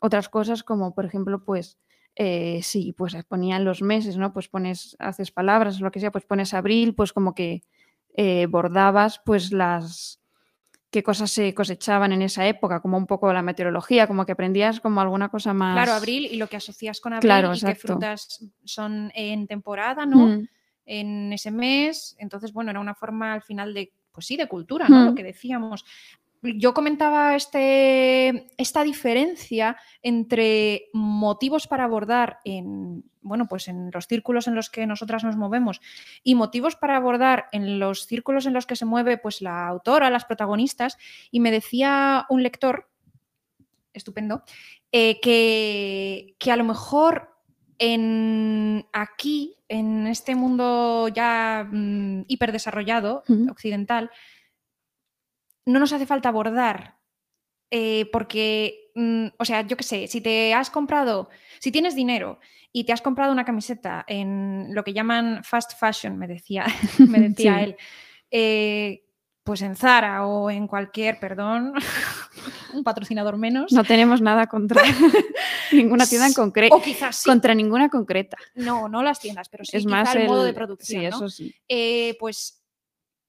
otras cosas como, por ejemplo, pues eh, sí, pues ponían los meses, ¿no? Pues pones, haces palabras o lo que sea, pues pones abril, pues como que eh, bordabas pues las qué cosas se cosechaban en esa época, como un poco la meteorología, como que aprendías como alguna cosa más. Claro, abril y lo que asocias con abril y qué frutas son en temporada, ¿no? Mm. En ese mes. Entonces, bueno, era una forma al final de, pues sí, de cultura, ¿no? Lo mm. que decíamos yo comentaba este, esta diferencia entre motivos para abordar en, bueno, pues en los círculos en los que nosotras nos movemos y motivos para abordar en los círculos en los que se mueve pues, la autora, las protagonistas, y me decía un lector, estupendo, eh, que, que a lo mejor en aquí, en este mundo ya mm, hiperdesarrollado, occidental, no nos hace falta abordar, eh, porque, mm, o sea, yo qué sé, si te has comprado, si tienes dinero y te has comprado una camiseta en lo que llaman fast fashion, me decía, me decía él, eh, pues en Zara o en cualquier, perdón, un patrocinador menos. No tenemos nada contra ninguna tienda en concreto. O quizás sí. Contra ninguna concreta. No, no las tiendas, pero sí es más el, modo de producción. Sí, eso sí. Eh, pues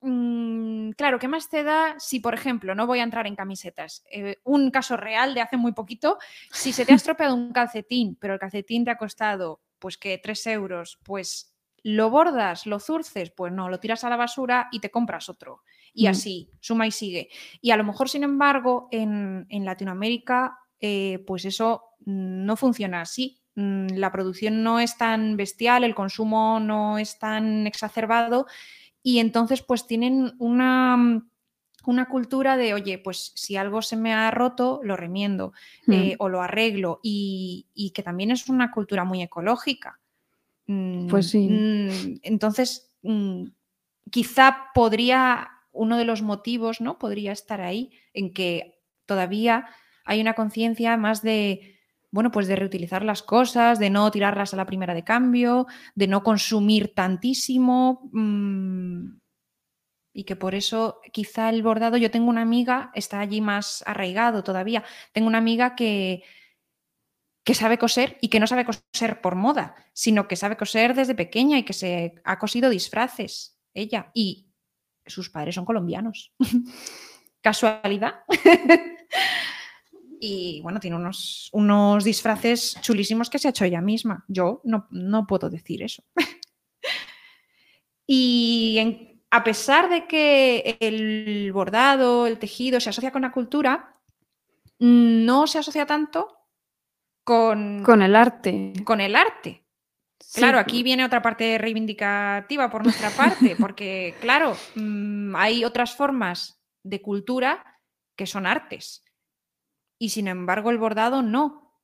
claro, ¿qué más te da si, por ejemplo, no voy a entrar en camisetas? Eh, un caso real de hace muy poquito, si se te ha estropeado un calcetín, pero el calcetín te ha costado, pues que 3 euros, pues lo bordas, lo zurces, pues no, lo tiras a la basura y te compras otro. Y mm. así, suma y sigue. Y a lo mejor, sin embargo, en, Latinoamérica, eh, pues eso no funciona así. Mm, la producción no es tan bestial, el consumo no es tan exacerbado y entonces pues tienen una, mm, una cultura de, oye, pues si algo se me ha roto, lo remiendo hmm. eh, o lo arreglo y, que también es una cultura muy ecológica. Pues sí. Mm, entonces, mm, quizá podría, uno de los motivos, ¿no? Podría estar ahí en que todavía hay una conciencia más de bueno, pues de reutilizar las cosas, de no tirarlas a la primera de cambio, de no consumir tantísimo. Mm, y que por eso quizá el bordado, yo tengo una amiga, está allí más arraigado todavía, tengo una amiga que, que sabe coser y que no sabe coser por moda, sino que sabe coser desde pequeña y que se ha cosido disfraces, ella, y sus padres son colombianos. Casualidad. y bueno, tiene unos, unos disfraces chulísimos que se ha hecho ella misma. Yo no, no puedo decir eso. y a pesar de que el bordado, el tejido se asocia con la cultura, no se asocia tanto con, con el arte. Con el arte. Claro, aquí viene otra parte reivindicativa por nuestra parte, porque claro, mm, hay otras formas de cultura que son artes. Y sin embargo, el bordado no.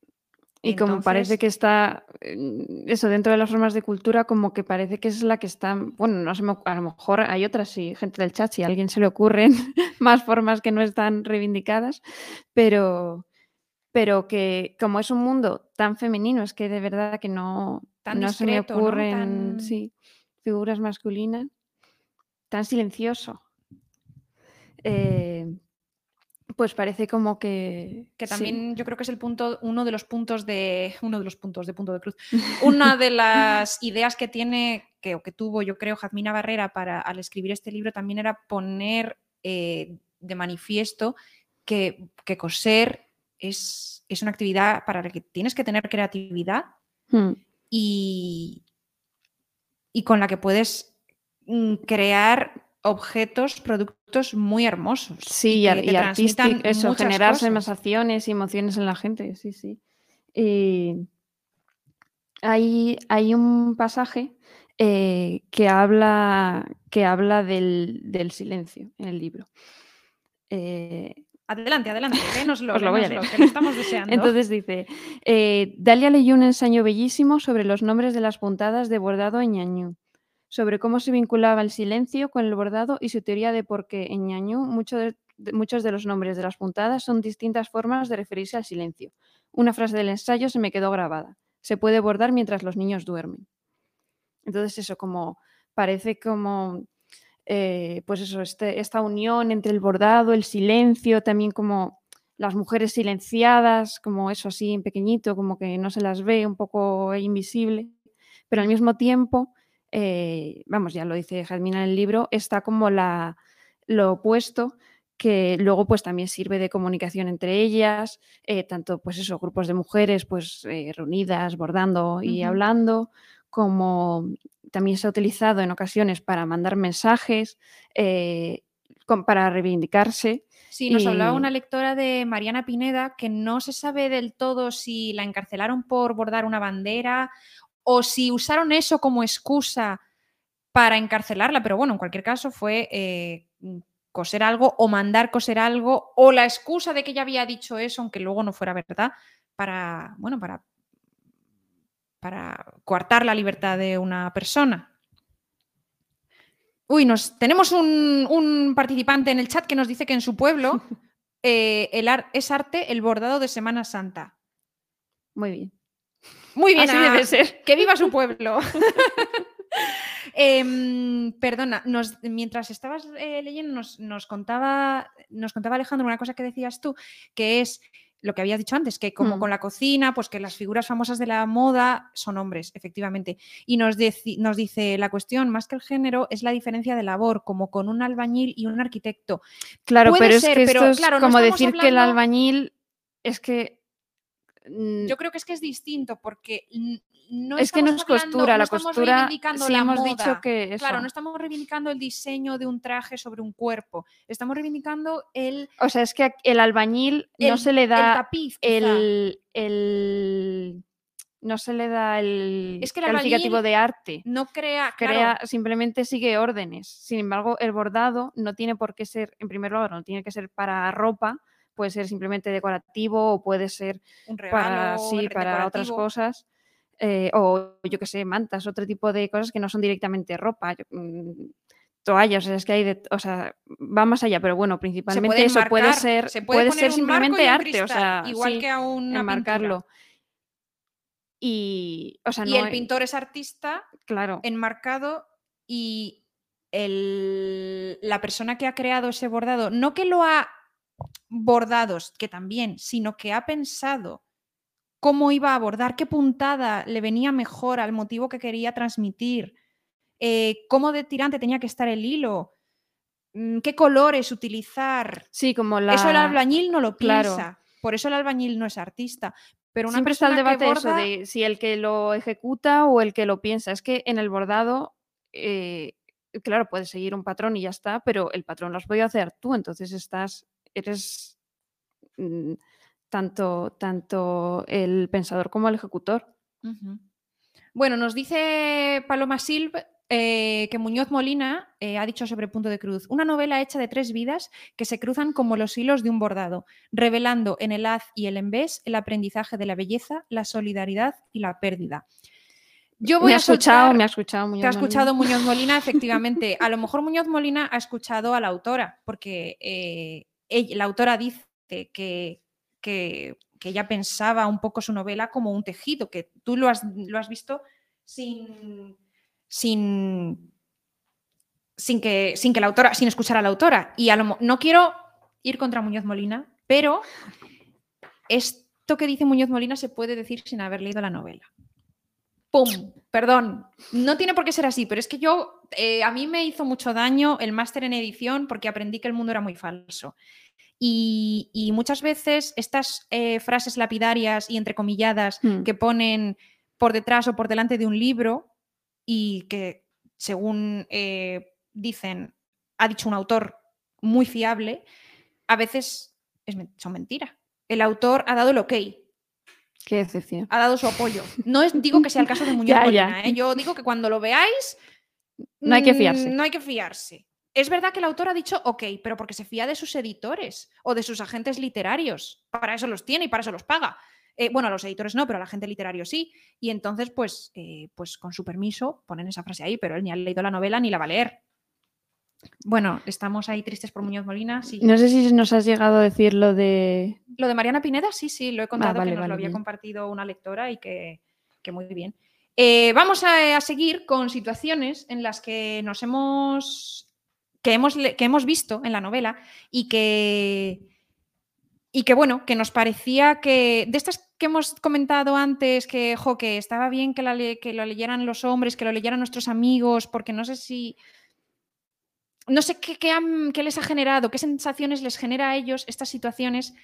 Y como parece que está, eso dentro de las formas de cultura, como que parece que es la que está, bueno, no sé, a lo mejor hay otras, sí, gente del chat, si a alguien se le ocurren más formas que no están reivindicadas, pero, pero que como es un mundo tan femenino, es que de verdad que no, no se me ocurren sí, figuras masculinas, tan silencioso. Eh, pues parece como que. Que también yo creo que es el punto, uno de los puntos de. Uno de los puntos de punto de cruz. Una de las ideas que tiene, que, o que tuvo, yo creo, Jazmina Barrera para al escribir este libro también era poner eh, de manifiesto que, coser es, es, una actividad para la que tienes que tener creatividad hmm. y, y con la que puedes mm, crear objetos, productos muy hermosos. Sí, y, artísticos, eso, generar sensaciones y emociones en la gente, sí, sí. hay, hay, un pasaje eh, que habla, que habla del, silencio en el libro. Eh, adelante, adelante, léenoslo, lo voy a leer. que lo estamos deseando. Entonces dice, eh, Dalia leyó un ensayo bellísimo sobre los nombres de las puntadas de bordado en ñañú sobre cómo se vinculaba el silencio con el bordado y su teoría de por qué en ñañú muchos de los nombres de las puntadas son distintas formas de referirse al silencio. Una frase del ensayo se me quedó grabada. Se puede bordar mientras los niños duermen. Entonces eso como parece como eh, pues eso, este, esta unión entre el bordado, el silencio, también como las mujeres silenciadas, como eso así en pequeñito, como que no se las ve, un poco invisible, pero al mismo tiempo eh, vamos, ya lo dice Jadmina en el libro, está como la, lo opuesto que luego pues también sirve de comunicación entre ellas, eh, tanto pues eso, grupos de mujeres pues eh, reunidas, bordando y hablando, como también se ha utilizado en ocasiones para mandar mensajes, para reivindicarse. Sí, nos hablaba una lectora de Mariana Pineda que no se sabe del todo si la encarcelaron por bordar una bandera o si usaron eso como excusa para encarcelarla, pero bueno, en cualquier caso fue eh, coser algo o mandar coser algo o la excusa de que ella había dicho eso, aunque luego no fuera verdad, para, bueno, para, para coartar la libertad de una persona. Uy, nos, tenemos un, participante en el chat que nos dice que en su pueblo eh, el es arte el bordado de Semana Santa. Muy bien. Muy bien, Así debe ser. Que viva su pueblo. Em, perdona, mientras estabas eh, leyendo, nos, contaba, nos contaba Alejandro una cosa que decías tú, que es lo que habías dicho antes, que como mm. con la cocina, pues que las figuras famosas de la moda son hombres, efectivamente. Y nos, nos dice, la cuestión, más que el género, es la diferencia de labor, como con un albañil y un arquitecto. Claro, pero es que esto es como decir que el albañil es que yo creo que es que es distinto porque no es que no es costura, la costura sí hemos dicho que claro, no estamos reivindicando el diseño de un traje sobre un cuerpo, estamos reivindicando el o sea es que el albañil no se le da el, el, no se le da el, es que calificativo de arte. No crea, crea simplemente sigue órdenes. Sin embargo, el bordado no tiene por qué ser, en primer lugar, no tiene que ser para ropa, puede ser simplemente decorativo o puede ser para, sí, para otras cosas. Eh, o yo que sé, mantas, otro tipo de cosas que no son directamente ropa. Mm, toallas, o sea, es que hay de, o sea, va más allá, pero bueno, principalmente eso puede ser, puede, ser simplemente arte, o sea, igual que a un marcarlo. Y, o sea, y no el hay- pintor es artista Claro, enmarcado y el- la persona que ha creado ese bordado, no que lo ha bordado, que también, sino que ha pensado cómo iba a abordar, qué puntada le venía mejor al motivo que quería transmitir, eh, cómo de tirante tenía que estar el hilo, mm, qué colores utilizar. sí, como la... Eso el albañil no lo claro. piensa, por eso el albañil no es artista. Pero una Siempre está el debate eso de si el que lo ejecuta o el que lo piensa. Es que en el bordado, eh, claro, puedes seguir un patrón y ya está, pero el patrón lo has podido hacer tú, entonces estás, eres mm, tanto, tanto el pensador como el ejecutor. Bueno, nos dice Paloma Silv eh, que Muñoz Molina eh, ha dicho sobre Punto de Cruz, una novela hecha de tres vidas que se cruzan como los hilos de un bordado, revelando en el haz y el envés el aprendizaje de la belleza, la solidaridad y la pérdida. Yo voy me ha escuchado, me ha escuchado. Muñoz te ha Molina. escuchado Muñoz Molina, efectivamente. A lo mejor Muñoz Molina ha escuchado a la autora, porque eh, la autora dice que, que- que ella pensaba un poco su novela como un tejido, que tú lo has, lo has visto sin, sin, sin, que, sin que la autora, sin escuchar a la autora. Y a lo, no quiero ir contra Muñoz Molina, pero esto que dice Muñoz Molina se puede decir sin haber leído la novela. ¡Pum! Perdón, no tiene por qué ser así, pero es que yo, eh, a mí me hizo mucho daño el máster en edición porque aprendí que el mundo era muy falso. Y, y muchas veces estas eh, frases lapidarias y entrecomilladas Mm. que ponen por detrás o por delante de un libro y que, según eh, dicen, ha dicho un autor muy fiable, a veces es son mentiras. El autor ha dado el ok, Qué decepción. ha dado su apoyo. No es, digo que sea el caso de Muñoz Ya, Molina, ya. ¿eh? yo digo que cuando lo veáis No hay que mm, fiarse. No hay que fiarse. Es verdad que el autor ha dicho ok, pero porque se fía de sus editores o de sus agentes literarios. Para eso los tiene y para eso los paga. Eh, bueno, a los editores no, pero al agente literario sí. Y entonces, pues, eh, pues con su permiso ponen esa frase ahí, pero él ni ha leído la novela ni la va a leer. Bueno, estamos ahí tristes por Muñoz Molina. Sí. No sé si nos has llegado a decir lo de... Lo de Mariana Pineda, sí, sí, lo he contado vale, que nos vale, lo había bien. compartido una lectora y que, que muy bien. Eh, vamos a, a seguir con situaciones en las que nos hemos que hemos, que hemos visto en la novela y que y que bueno, que nos parecía que de estas que hemos comentado antes que jo, que estaba bien que, la que lo leyeran los hombres, que lo leyeran nuestros amigos, porque no sé si no sé qué, les ha generado, qué sensaciones les genera a ellos estas situaciones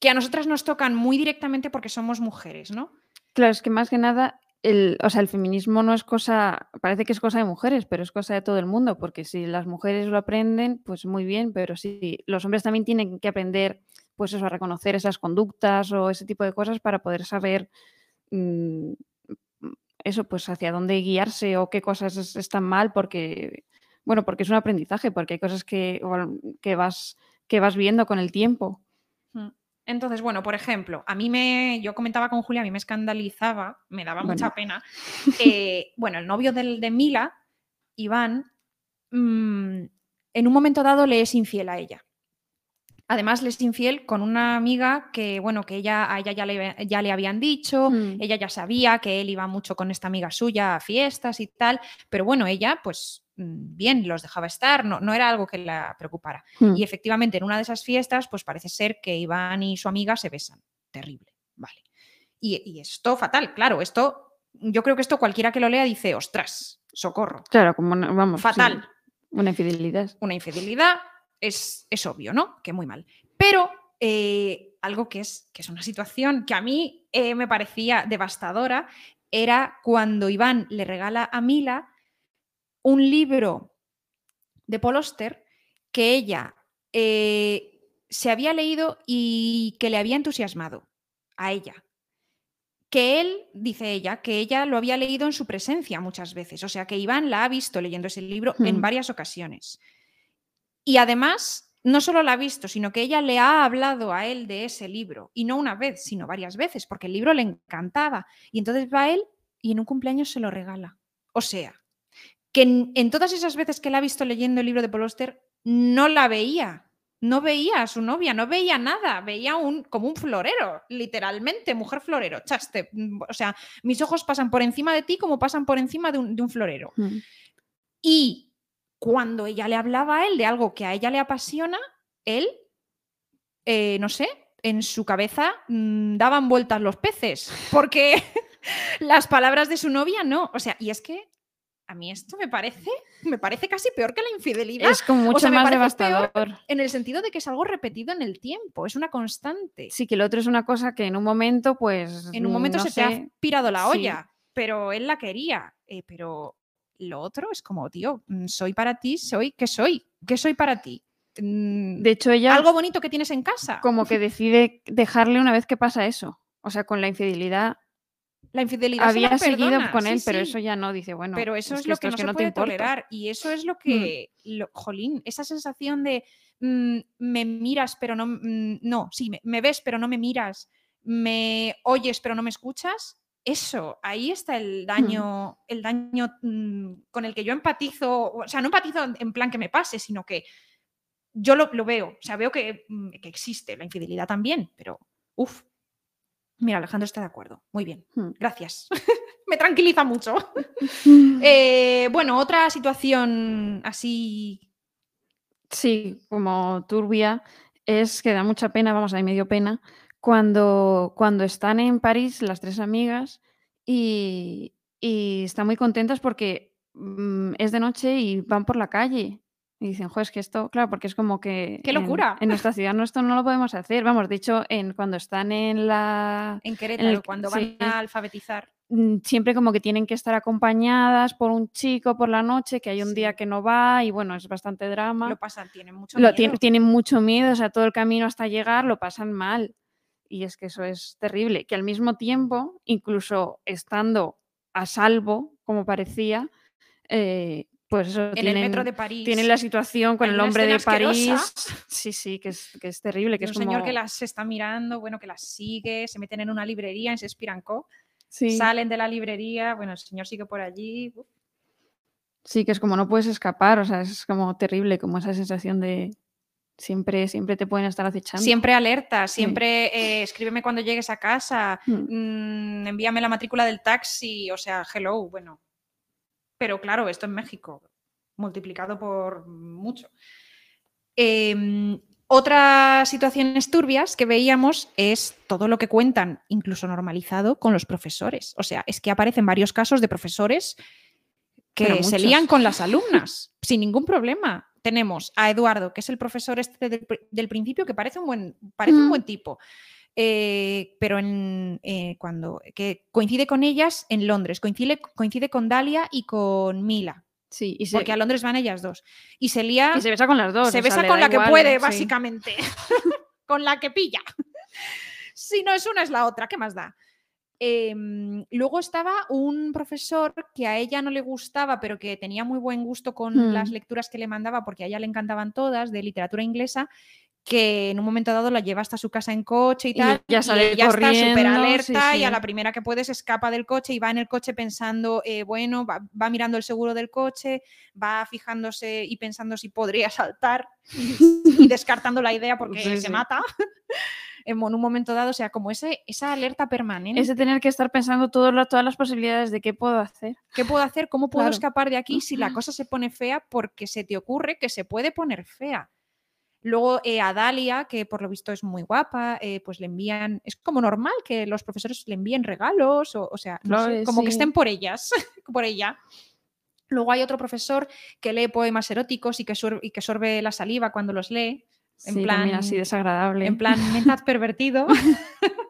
que a nosotras nos tocan muy directamente porque somos mujeres, ¿no? Claro, es que más que nada, el, o sea, el feminismo no es cosa, parece que es cosa de mujeres, pero es cosa de todo el mundo, porque si las mujeres lo aprenden, pues muy bien, pero si los hombres también tienen que aprender, pues eso, a reconocer esas conductas o ese tipo de cosas para poder saber mm, eso, pues hacia dónde guiarse o qué cosas es- están mal, porque, bueno, porque es un aprendizaje, porque hay cosas que, que vas, que vas viendo con el tiempo. Mm. Entonces, bueno, por ejemplo, a mí me, yo comentaba con Julia, a mí me escandalizaba, me daba mucha pena. eh, bueno, el novio del- de Mila, Iván, mm, en un momento dado le es infiel a ella. Además, le es infiel con una amiga que, bueno, que ella, a ella ya le, ya le habían dicho, Mm. ella ya sabía que él iba mucho con esta amiga suya a fiestas y tal, pero bueno, ella, pues bien, los dejaba estar, no, no era algo que la preocupara. Mm. Y efectivamente, en una de esas fiestas, pues parece ser que Iván y su amiga se besan. Terrible, vale. Y, y esto fatal, claro, esto, yo creo que esto cualquiera que lo lea dice, ostras, socorro, Claro, como, una- vamos, sí, fatal. una infidelidad. Una infidelidad es, es obvio, ¿no? Que muy mal. Pero eh, algo que es, que es una situación que a mí eh, me parecía devastadora era cuando Iván le regala a Mila un libro de Paul que ella eh, se había leído y que le había entusiasmado a ella. Que él, dice ella, que ella lo había leído en su presencia muchas veces. O sea, que Iván la ha visto leyendo ese libro en Hmm. varias ocasiones. Y además, no solo la ha visto, sino que ella le ha hablado a él de ese libro. Y no una vez, sino varias veces, porque el libro le encantaba. Y entonces va él y en un cumpleaños se lo regala. O sea, que en, en todas esas veces que la ha visto leyendo el libro de Paul Auster, no la veía no veía a su novia, no veía nada, veía un, como un florero, literalmente, mujer florero, chaste. Mm, o sea, mis ojos pasan por encima de ti como pasan por encima de un, florero. Mm. Y cuando ella le hablaba a él de algo que a ella le apasiona, él, eh, no sé, en su cabeza mm, daban vueltas los peces, porque las palabras de su novia no. O sea, y es que a mí esto me parece, me parece casi peor que la infidelidad. Es como mucho más devastador. En el sentido de que es algo repetido en el tiempo, es una constante. Sí, que el otro es una cosa que en un momento, pues. En un momento se te ha pirado la olla, pero él la quería. Eh, pero lo otro es como, tío, mm, soy para ti, soy, ¿qué soy? ¿Qué soy para ti? Mm, de hecho, ella. Algo bonito que tienes en casa. Como que decide dejarle una vez que pasa eso. O sea, con la infidelidad la infidelidad había seguido con él, pero eso ya no dice, bueno. Pero eso es, lo que no se puede tolerar. Y eso es lo mm. que, jolín, esa sensación de mm, me miras, pero no, mm, no, sí, me, ves, pero no me miras, me oyes, pero no me escuchas. Eso, ahí está el daño, el daño con el que yo empatizo, o sea, no empatizo en plan que me pase, sino que yo lo, veo, o sea, veo que, que existe la infidelidad también, pero uff, Mira, Alejandro está de acuerdo. Muy bien. Hmm. Gracias. Me tranquiliza mucho. Eh, bueno, otra situación así. Sí, como turbia, es que da mucha pena, vamos, hay medio pena, cuando, cuando están en París las tres amigas y, están muy contentas porque mm, es de noche y van por la calle y dicen, joder, es que esto, claro, porque es como que. ¡Qué locura! En, nuestra ciudad no, esto no lo podemos hacer. Vamos, de hecho, en, cuando están en la. En Querétaro, cuando van a alfabetizar. Mm, siempre como que tienen que estar acompañadas por un chico por la noche, que hay un día que no va y bueno, es bastante drama. Lo pasan, tienen mucho miedo. tienen mucho miedo, o sea, todo el camino hasta llegar lo pasan mal. Y es que eso es terrible. Que al mismo tiempo, incluso estando a salvo, como parecía, eh, pues eso, en tienen, el metro de París. Tienen la situación con el hombre de París. Sí, sí, que es, que es terrible. Que un es señor que las está mirando, bueno, que las sigue, se meten en una librería en Sespiranco, sí. salen de la librería, bueno, el señor sigue por allí. Sí, que es como no puedes escapar, o sea, es como terrible, como esa sensación de siempre, siempre te pueden estar acechando. Siempre alerta, siempre eh, escríbeme cuando llegues a casa, hmm. mm, envíame la matrícula del taxi, o sea, hello, bueno, pero claro, esto en México, multiplicado por mucho. Em, otras situaciones turbias que veíamos es todo lo que cuentan, incluso normalizado, con los profesores. O sea, es que aparecen varios casos de profesores que se lían con las alumnas sin ningún problema. Tenemos a Eduardo, que es el profesor este del, principio, que parece un buen, parece un buen tipo. Eh, pero en, eh, cuando que coincide con ellas en Londres, coincide, coincide con Dalia y con Mila. Sí, y porque a Londres van ellas dos. Y se lía. Y se besa con las dos. Se besa con la que puede, básicamente. con la que pilla. si no es una, es la otra. ¿Qué más da? Em, luego estaba un profesor que a ella no le gustaba, pero que tenía muy buen gusto con las hmm. lecturas que le mandaba, porque a ella le encantaban todas, de literatura inglesa, que en un momento dado la lleva hasta su casa en coche y tal, y ya, sale está súper alerta y a la primera que puede se escapa del coche y va en el coche pensando, eh, bueno, va, mirando el seguro del coche, va fijándose y pensando si podría saltar y, descartando la idea porque se mata. en un momento dado, o sea, como ese, esa alerta permanente. Ese tener que estar pensando todas las posibilidades de qué puedo hacer. ¿Qué puedo hacer? ¿Cómo puedo escapar de aquí si la cosa se pone fea? Porque se te ocurre que se puede poner fea. Luego eh, a Dalia, que por lo visto es muy guapa, eh, pues le envían, es como normal que los profesores le envíen regalos, o, sea, como que estén por ellas, por ella. Luego hay otro profesor que lee poemas eróticos y que, y que sorbe la saliva cuando los lee. En plan, así desagradable. En plan, mentad pervertido.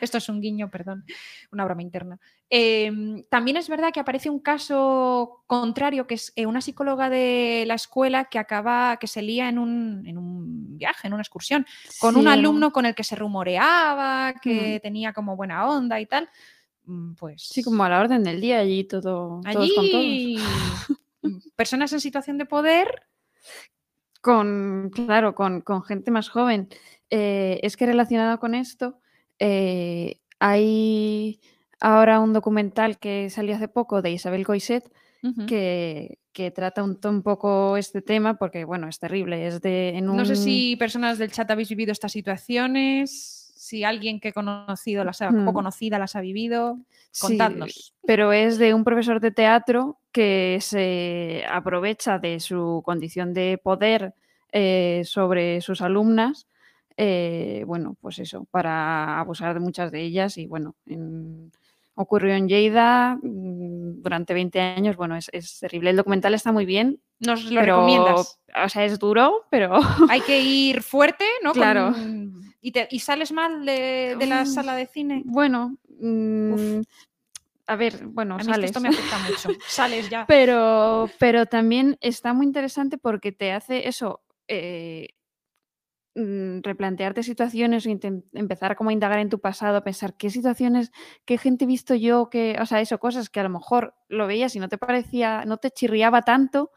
Esto es un guiño, perdón, una broma interna. Em, también es verdad que aparece un caso contrario, que es eh, una psicóloga de la escuela que acaba, que se lía en un, viaje, en una excursión, con un alumno con el que se rumoreaba, que mm. tenía como buena onda y tal. Mm, pues. Sí, como a la orden del día, allí todo. Allí, personas en situación de poder. Con, claro, con, gente más joven. Eh, es que relacionado con esto, eh, hay ahora un documental que salió hace poco de Isabel Coiset que, que trata un, un poco este tema porque, bueno, es terrible. Es de, en No sé si personas del chat habéis vivido estas situaciones, si alguien que he conocido las ha, Hmm. o conocida las ha vivido, Sí, contadnos. pero es de un profesor de teatro que se aprovecha de su condición de poder eh, sobre sus alumnas, eh, bueno, pues eso, para abusar de muchas de ellas y bueno, en- ocurrió en Lleida mm, durante 20 años, bueno, es, es terrible. El documental está muy bien, Nos lo pero, recomiendas. o sea, es duro, pero Hay que ir fuerte, ¿no? Con- Claro. y, te- y sales mal de, de la sala de cine. bueno, mm, a ver, bueno, A sales. esto me afecta mucho. Sales ya. Pero, pero también está muy interesante porque te hace eso, eh, replantearte situaciones o empezar como a indagar en tu pasado, pensar qué situaciones, qué gente he visto yo, que, o sea, eso, cosas que a lo mejor lo veías y no te parecía, no te chirriaba tanto,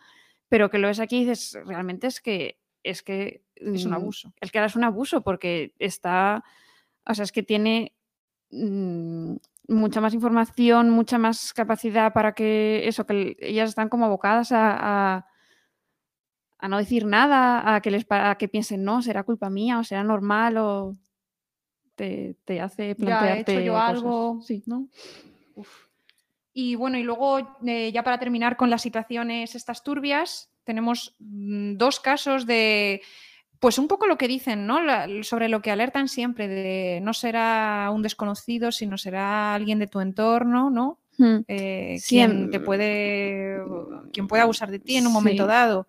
pero que lo ves aquí y dices, realmente es que, es que... Es un mm, abuso. Es que ahora es un abuso porque está, o sea, es que tiene mm, mucha más información, mucha más capacidad para que eso, que el- ellas están como abocadas a, a- a no decir nada, a que les a que piensen, no, será culpa mía o será normal o te, te hace Ya he plantearte hecho yo cosas. algo. Sí. ¿no? Uf. Y bueno, y luego eh, ya para terminar con las situaciones estas turbias, tenemos mm, dos casos de, pues un poco lo que dicen, ¿no? La- sobre lo que alertan siempre, de no será un desconocido, sino será alguien de tu entorno, ¿no? Hmm. Eh, quien te puede, quien puede abusar de ti en un momento sí. dado.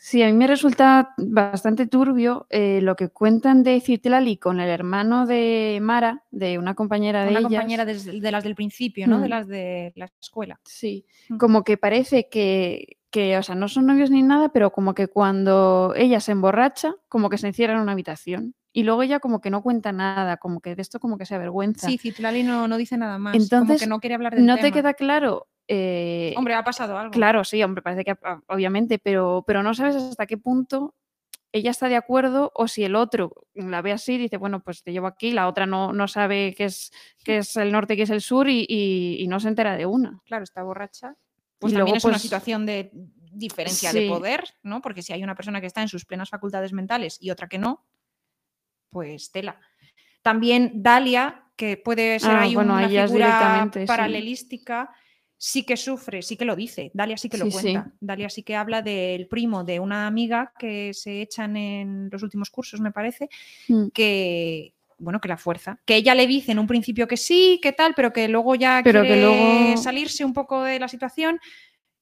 Sí, a mí me resulta bastante turbio eh, lo que cuentan de Citlali con el hermano de Mara, de una compañera de Una ellas. compañera de, las del principio, ¿no? De Mm. las de la escuela. Sí, Mm. como que parece que, que, o sea, no son novios ni nada, pero como que cuando ella se emborracha, como que se encierra en una habitación. Y luego ella como que no cuenta nada, como que de esto como que se avergüenza. Sí, Citlali no, no dice nada más. como Entonces, que no quiere hablar del no te queda claro. Eh, Hombre, ha pasado algo. Claro, sí, hombre, parece que ah, obviamente, pero, pero no sabes hasta qué punto ella está de acuerdo o si el otro la ve así, dice, bueno, pues te llevo aquí, la otra no, no sabe qué es, qué es el norte, qué es el sur y, y- y no se entera de una. claro, está borracha. Pues Y también luego, es una pues, situación de diferencia de poder, ¿no? Porque si hay una persona que está en sus plenas facultades mentales y otra que no, pues tela. También Dalia, que puede ser Ah, ahí bueno, una figura sí. Sí que sufre, sí que lo dice. Dalia sí que lo Sí, sí. cuenta. Dalia sí que habla del primo de una amiga que se echan en los últimos cursos, me parece, Mm. que bueno, que la fuerza. Que ella le dice en un principio que sí, que tal, pero que luego ya Pero que quiere luego- salirse un poco de la situación,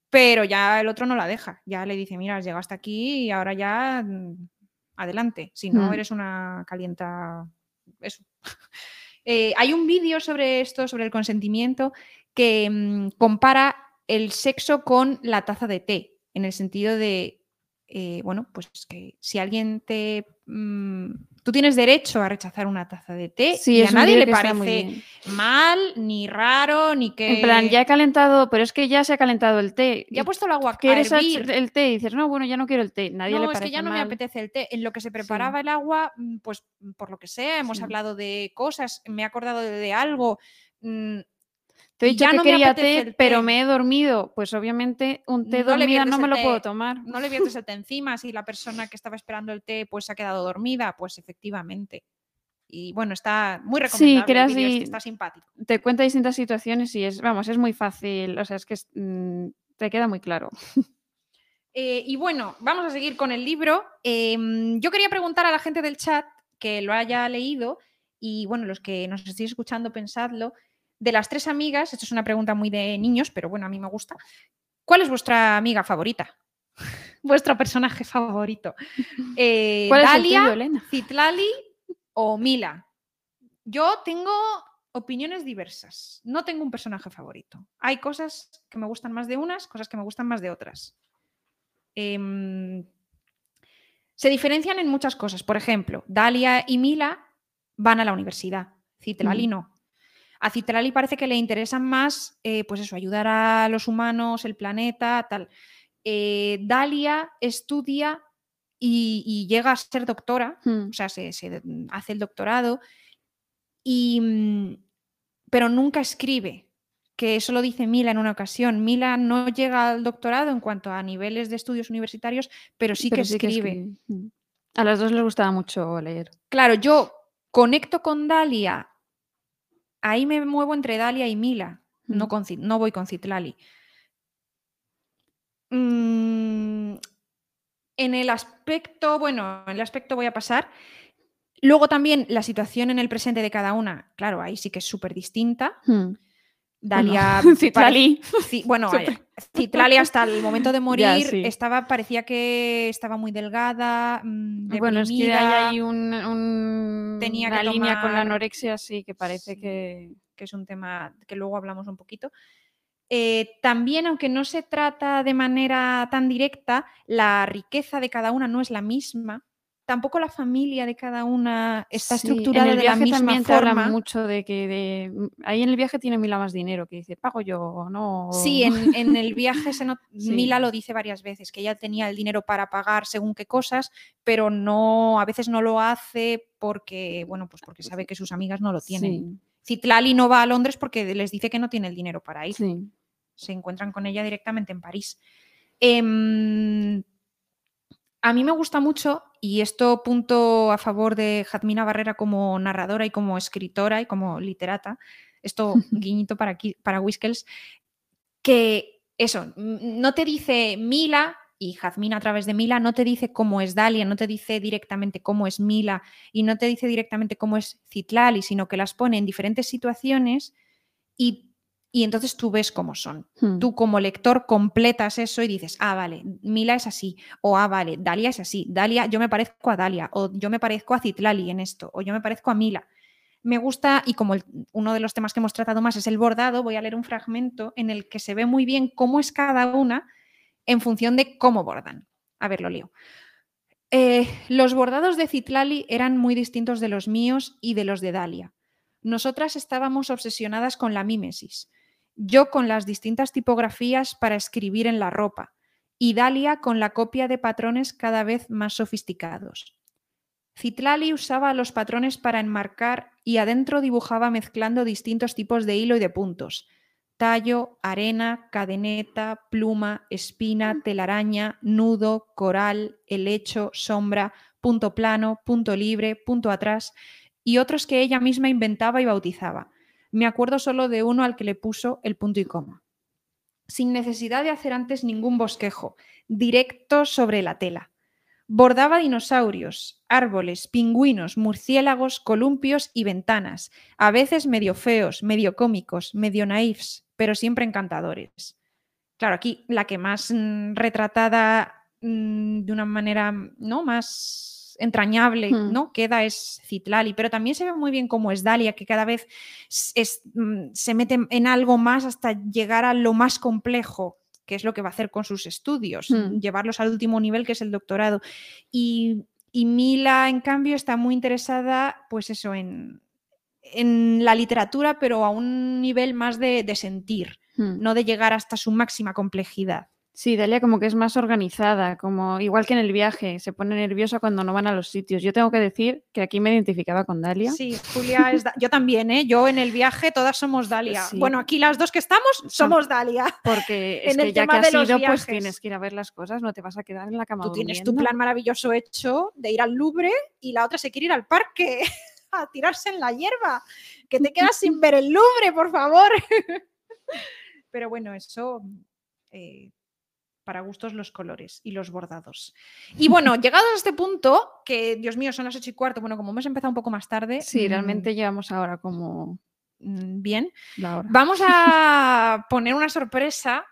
pero ya el otro no la deja. Ya le dice, mira, has llegado hasta aquí y ahora ya mm, adelante. Si no, Mm. eres una calienta. Eso. Eh, hay un vídeo sobre esto, sobre el consentimiento, que mm, compara el sexo con la taza de té, en el sentido de, eh, bueno, pues que si alguien te... mm, tú tienes derecho a rechazar una taza de té Sí, y a es nadie le parece mal, ni raro, ni que... En plan, ya he calentado, pero es que ya se ha calentado el té. ya he puesto el agua a ¿Quieres hervir. el té? Y dices, no, bueno, ya no quiero el té. Nadie no, le es parece que ya no me apetece el té. En lo que se preparaba el agua, mm, pues por lo que sea, hemos Sí. hablado de cosas, me he acordado de, de algo. Te he dicho ya que no quería té, pero me he dormido. Pues obviamente un té No dormida no me lo té, puedo tomar. No le viertes el té encima si la persona que estaba esperando el té pues se ha quedado dormida, pues efectivamente. Y bueno, está muy recomendable. vídeo este, y- está simpático. Te cuenta distintas situaciones y es, vamos, es muy fácil. O sea, es que es, mm, te queda muy claro. Eh, y bueno, vamos a seguir con el libro. Em, yo quería preguntar a la gente del chat que lo haya leído y bueno, los que nos estéis escuchando, pensadlo. De las tres amigas, esto es una pregunta muy de niños, pero bueno, a mí me gusta. ¿Cuál es vuestra amiga favorita? Vuestro personaje favorito. Eh, ¿Cuál es el Dalia, tuyo, Elena? Citlali o Mila. Yo tengo opiniones diversas. No tengo un personaje favorito. Hay cosas que me gustan más de unas, cosas que me gustan más de otras. Em, se diferencian en muchas cosas. Por ejemplo, Dalia y Mila van a la universidad. Citlali Mm. no. A Citlali parece que le interesan más, eh, pues eso, ayudar a los humanos, el planeta, tal. Eh, Dalia estudia y, y llega a ser doctora, Mm. o sea, se, se hace el doctorado, y, mm, pero nunca escribe. que eso lo dice Mila en una ocasión. Mila no llega al doctorado en cuanto a niveles de estudios universitarios, pero sí, que, escribe. Mm. A las dos les gustaba mucho leer. Claro, yo conecto con Dalia, ahí me muevo entre Dalia y Mila, no, no voy con Citlali. Mm, en el aspecto, bueno, en el aspecto voy a pasar. Luego también la situación en el presente de cada una, claro, ahí sí que es súper distinta. Hmm. Dalia. Citlali. bueno, Citlali hasta el momento de morir estaba, parecía que estaba muy delgada. Mm, bueno, es que hay un, Tenía una línea con la anorexia, sí, que parece que... que es un tema que luego hablamos un poquito. Eh, también, aunque no se trata de manera tan directa, la riqueza de cada una no es la misma. Tampoco la familia de cada una está estructurada en el viaje de la misma también forma. mucho de que mm, ahí en el viaje tiene Mila más dinero, que dice, pago yo, no. Sí, en, el viaje se Mila lo dice varias veces, que ella tenía el dinero para pagar según qué cosas, pero no, a veces no lo hace porque, bueno, pues porque sabe que sus amigas no lo tienen. Citlali no va a Londres porque les dice que no tiene el dinero para ir. Se encuentran con ella directamente en París. Em, a mí me gusta mucho, y esto punto a favor de Jazmina Barrera como narradora y como escritora y como literata, esto guiñito para, para Whiskels, que eso, no te dice Mila y Jazmina a través de Mila no te dice cómo es Dalia, no te dice directamente cómo es Mila y no te dice directamente cómo es Citlali, sino que las pone en diferentes situaciones y, y entonces tú ves cómo son. Hmm. Tú como lector completas eso y dices, ah, vale, Mila es así, o ah, vale, Dalia es así, Dalia, yo me parezco a Dalia, o yo me parezco a Citlali en esto, o yo me parezco a Mila. Me gusta, y como uno de los temas que hemos tratado más es el bordado, voy a leer un fragmento en el que se ve muy bien cómo es cada una en función de cómo bordan. A ver, lo leo. Eh, los bordados de Citlali eran muy distintos de los míos y de los de Dalia. Nosotras estábamos obsesionadas con la mímesis, yo con las distintas tipografías para escribir en la ropa y Dalia con la copia de patrones cada vez más sofisticados. Citlali usaba los patrones para enmarcar y adentro dibujaba mezclando distintos tipos de hilo y de puntos, tallo, arena, cadeneta, pluma, espina, telaraña, nudo, coral, helecho, sombra, punto plano, punto libre, punto atrás y otros que ella misma inventaba y bautizaba. Me acuerdo solo de uno al que le puso el punto y coma. Sin necesidad de hacer antes ningún bosquejo, directo sobre la tela. Bordaba dinosaurios, árboles, pingüinos, murciélagos, columpios y ventanas, a veces medio feos, medio cómicos, medio naifs, pero siempre encantadores. Claro, aquí la que más mm, retratada mm, de una manera ¿no? más entrañable. ¿no? queda es Citlali, pero también se ve muy bien cómo es Dalia, que cada vez mm, se mete en algo más hasta llegar a lo más complejo, que es lo que va a hacer con sus estudios, hmm. llevarlos al último nivel, que es el doctorado. Y, y Mila, en cambio, está muy interesada, pues eso, en, en la literatura, pero a un nivel más de, sentir, hmm. no de llegar hasta su máxima complejidad. Sí, Dalia como que es más organizada, como igual que en el viaje, se pone nerviosa cuando no van a los sitios. Yo tengo que decir que aquí me identificaba con Dalia. Sí, Julia es yo también, ¿eh? Yo en el viaje todas somos Dalia. Bueno, aquí las dos que estamos somos Dalia. Porque es que ya que has ido, pues tienes que ir a ver las cosas, no te vas a quedar en la cama. Tú tienes tu plan maravilloso hecho de ir al Louvre y la otra se quiere ir al parque a tirarse en la hierba, que te quedas sin ver el Louvre, por favor. Pero bueno, eso eh, para gustos los colores y los bordados. Y bueno, llegados a este punto, que Dios mío, son las ocho y cuarto, bueno, como hemos empezado un poco más tarde. Sí, realmente mm, llevamos ahora como mm, bien. Vamos a poner una sorpresa,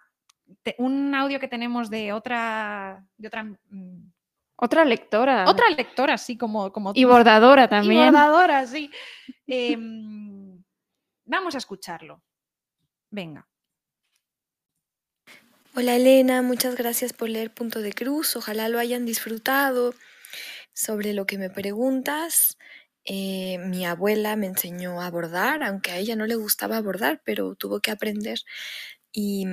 un audio que tenemos de otra, de otra mm, otra lectora. Otra lectora, sí, como... como y bordadora también. Y bordadora, sí. Em, vamos a escucharlo. Venga. Hola Elena, muchas gracias por leer Punto de Cruz. Ojalá lo hayan disfrutado. Sobre lo que me preguntas, eh, mi abuela me enseñó a bordar, aunque a ella no le gustaba bordar, pero tuvo que aprender. Y,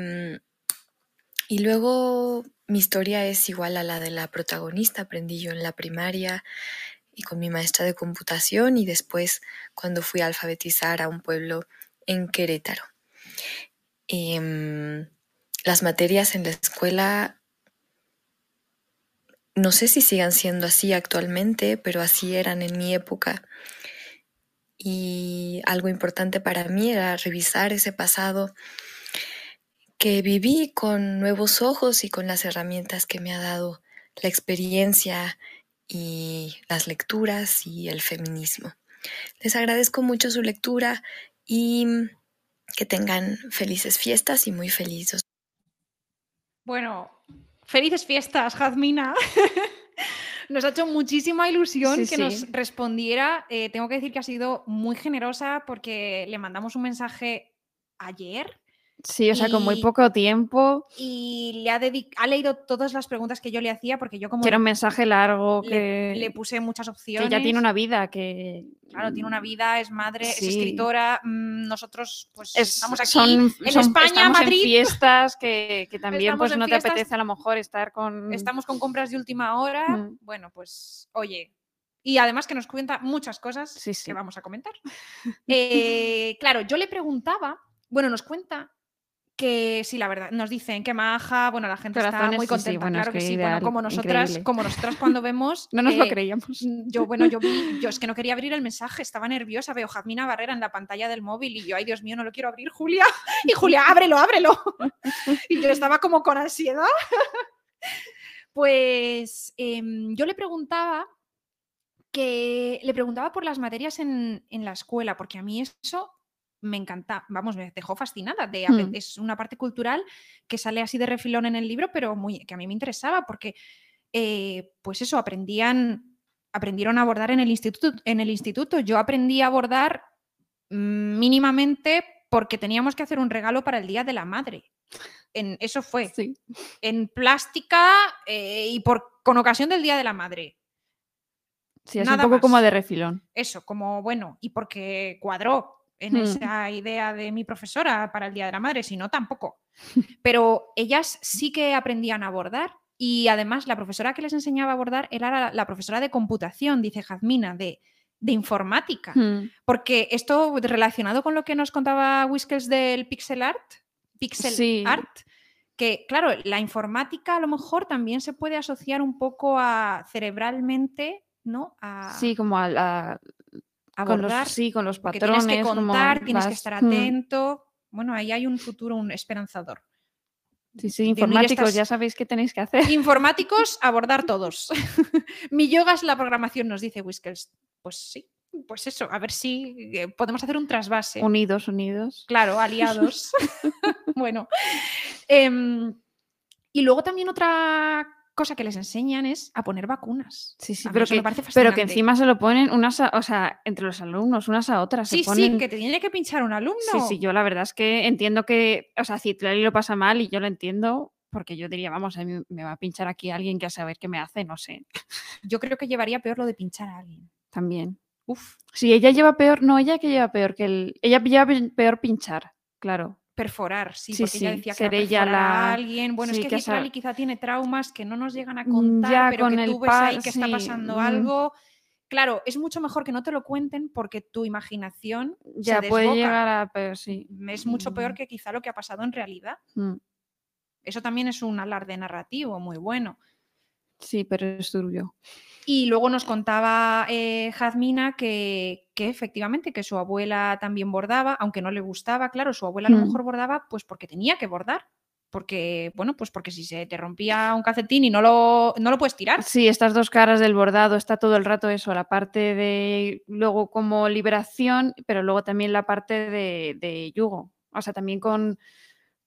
luego mi historia es igual a la de la protagonista, aprendí yo en la primaria y con mi maestra de computación y después cuando fui a alfabetizar a un pueblo en Querétaro. Em, las materias en la escuela, no sé si sigan siendo así actualmente, pero así eran en mi época. Y algo importante para mí era revisar ese pasado que viví con nuevos ojos y con las herramientas que me ha dado la experiencia y las lecturas y el feminismo. Les agradezco mucho su lectura y que tengan felices fiestas y muy felices. Bueno, felices fiestas, Jazmina. nos ha hecho muchísima ilusión que nos respondiera. Eh, tengo que decir que ha sido muy generosa porque le mandamos un mensaje ayer Sí, o sea, con muy poco tiempo. Y le ha, ha leído todas las preguntas que yo le hacía, porque yo como... Que era un mensaje largo, que... Le, puse muchas opciones. Que ya tiene una vida, que... Claro, tiene una vida, es madre, es escritora. Mm, nosotros, pues, estamos aquí en España, Madrid. En fiestas que, también, pues, no te apetece a lo mejor estar con... Estamos con compras de última hora. Mm. Bueno, pues, oye, y además que nos cuenta muchas cosas que vamos a comentar. Eh, claro, yo le preguntaba, bueno, nos cuenta que sí, la verdad, nos dicen que maja, bueno, la gente está muy contenta, claro que, sí, bueno, como nosotras, como nosotras cuando vemos... no nos lo creíamos. Mm, yo, bueno, yo vi, yo es que no quería abrir el mensaje, estaba nerviosa, veo Jazmina Barrera en la pantalla del móvil y yo, ay Dios mío, no lo quiero abrir, Julia, y Julia, ábrelo, ábrelo. y yo estaba como con ansiedad. pues em, yo le preguntaba que le preguntaba por las materias en, en la escuela, porque a mí eso me encanta, vamos, me dejó fascinada. De, hmm. Es una parte cultural que sale así de refilón en el libro, pero muy, que a mí me interesaba porque, eh, pues eso, aprendían, aprendieron a abordar en el, instituto, en el instituto. Yo aprendí a abordar mm, mínimamente porque teníamos que hacer un regalo para el Día de la Madre. En, eso fue. En plástica eh, y por, con ocasión del Día de la Madre. Sí, es un poco como de refilón. Eso, como bueno, y porque cuadró, en hmm. esa idea de mi profesora para el Día de la Madre, si no, tampoco. Pero ellas sí que aprendían a abordar y además la profesora que les enseñaba a abordar era la, profesora de computación, dice Jazmina, de, de informática. Hmm. Porque esto relacionado con lo que nos contaba Whiskers del pixel art, pixel art, que claro, la informática a lo mejor también se puede asociar un poco a cerebralmente, ¿no? A... Sí, como a la, abordar. sí, con los patrones. Tienes que contar, tienes que estar mm. atento. Bueno, ahí hay un futuro un esperanzador. Sí, sí, informáticos, ya sabéis qué tenéis que hacer. Informáticos, abordar todos. Mi yoga es la programación, nos dice Whiskers. Pues sí, pues eso, a ver si eh, podemos hacer un trasvase. Unidos, unidos. Claro, aliados. bueno. Em, y luego también otra cosa que les enseñan es a poner vacunas. Sí, sí, pero que, pero que, encima se lo ponen unas, o sea, entre los alumnos, unas a otras. Sí, sí, que te tiene que pinchar un alumno. Sí, sí, yo la verdad es que entiendo que, o sea, Citlali lo pasa mal y yo lo entiendo, porque yo diría, vamos, a mí me va a pinchar aquí alguien que a saber qué me hace, no sé. Yo creo que llevaría peor lo de pinchar a alguien. También. Uf. Sí, ella lleva peor, no, ella que lleva peor que el. Ella lleva peor pinchar, claro perforar, sí, porque ella decía que ella la... a alguien. Bueno, es que, que quizá tiene traumas que no nos llegan a mm, contar, pero que tú ves ahí que está pasando algo. Claro, es mucho mejor que no te lo cuenten porque tu imaginación ya puede llegar a peor, sí. Es mucho peor mm. que quizá lo que ha pasado en realidad. Mm. Eso también es un alarde narrativo muy bueno. Sí, pero es turbio. Y luego nos contaba eh, Jazmina que, efectivamente que su abuela también bordaba, aunque no le gustaba, claro, su abuela a lo mejor bordaba pues porque tenía que bordar. Porque, bueno, pues porque si se te rompía un calcetín y no lo, no lo puedes tirar. Sí, estas dos caras del bordado, está todo el rato eso, la parte de luego como liberación, pero luego también la parte de, yugo. O sea, también con,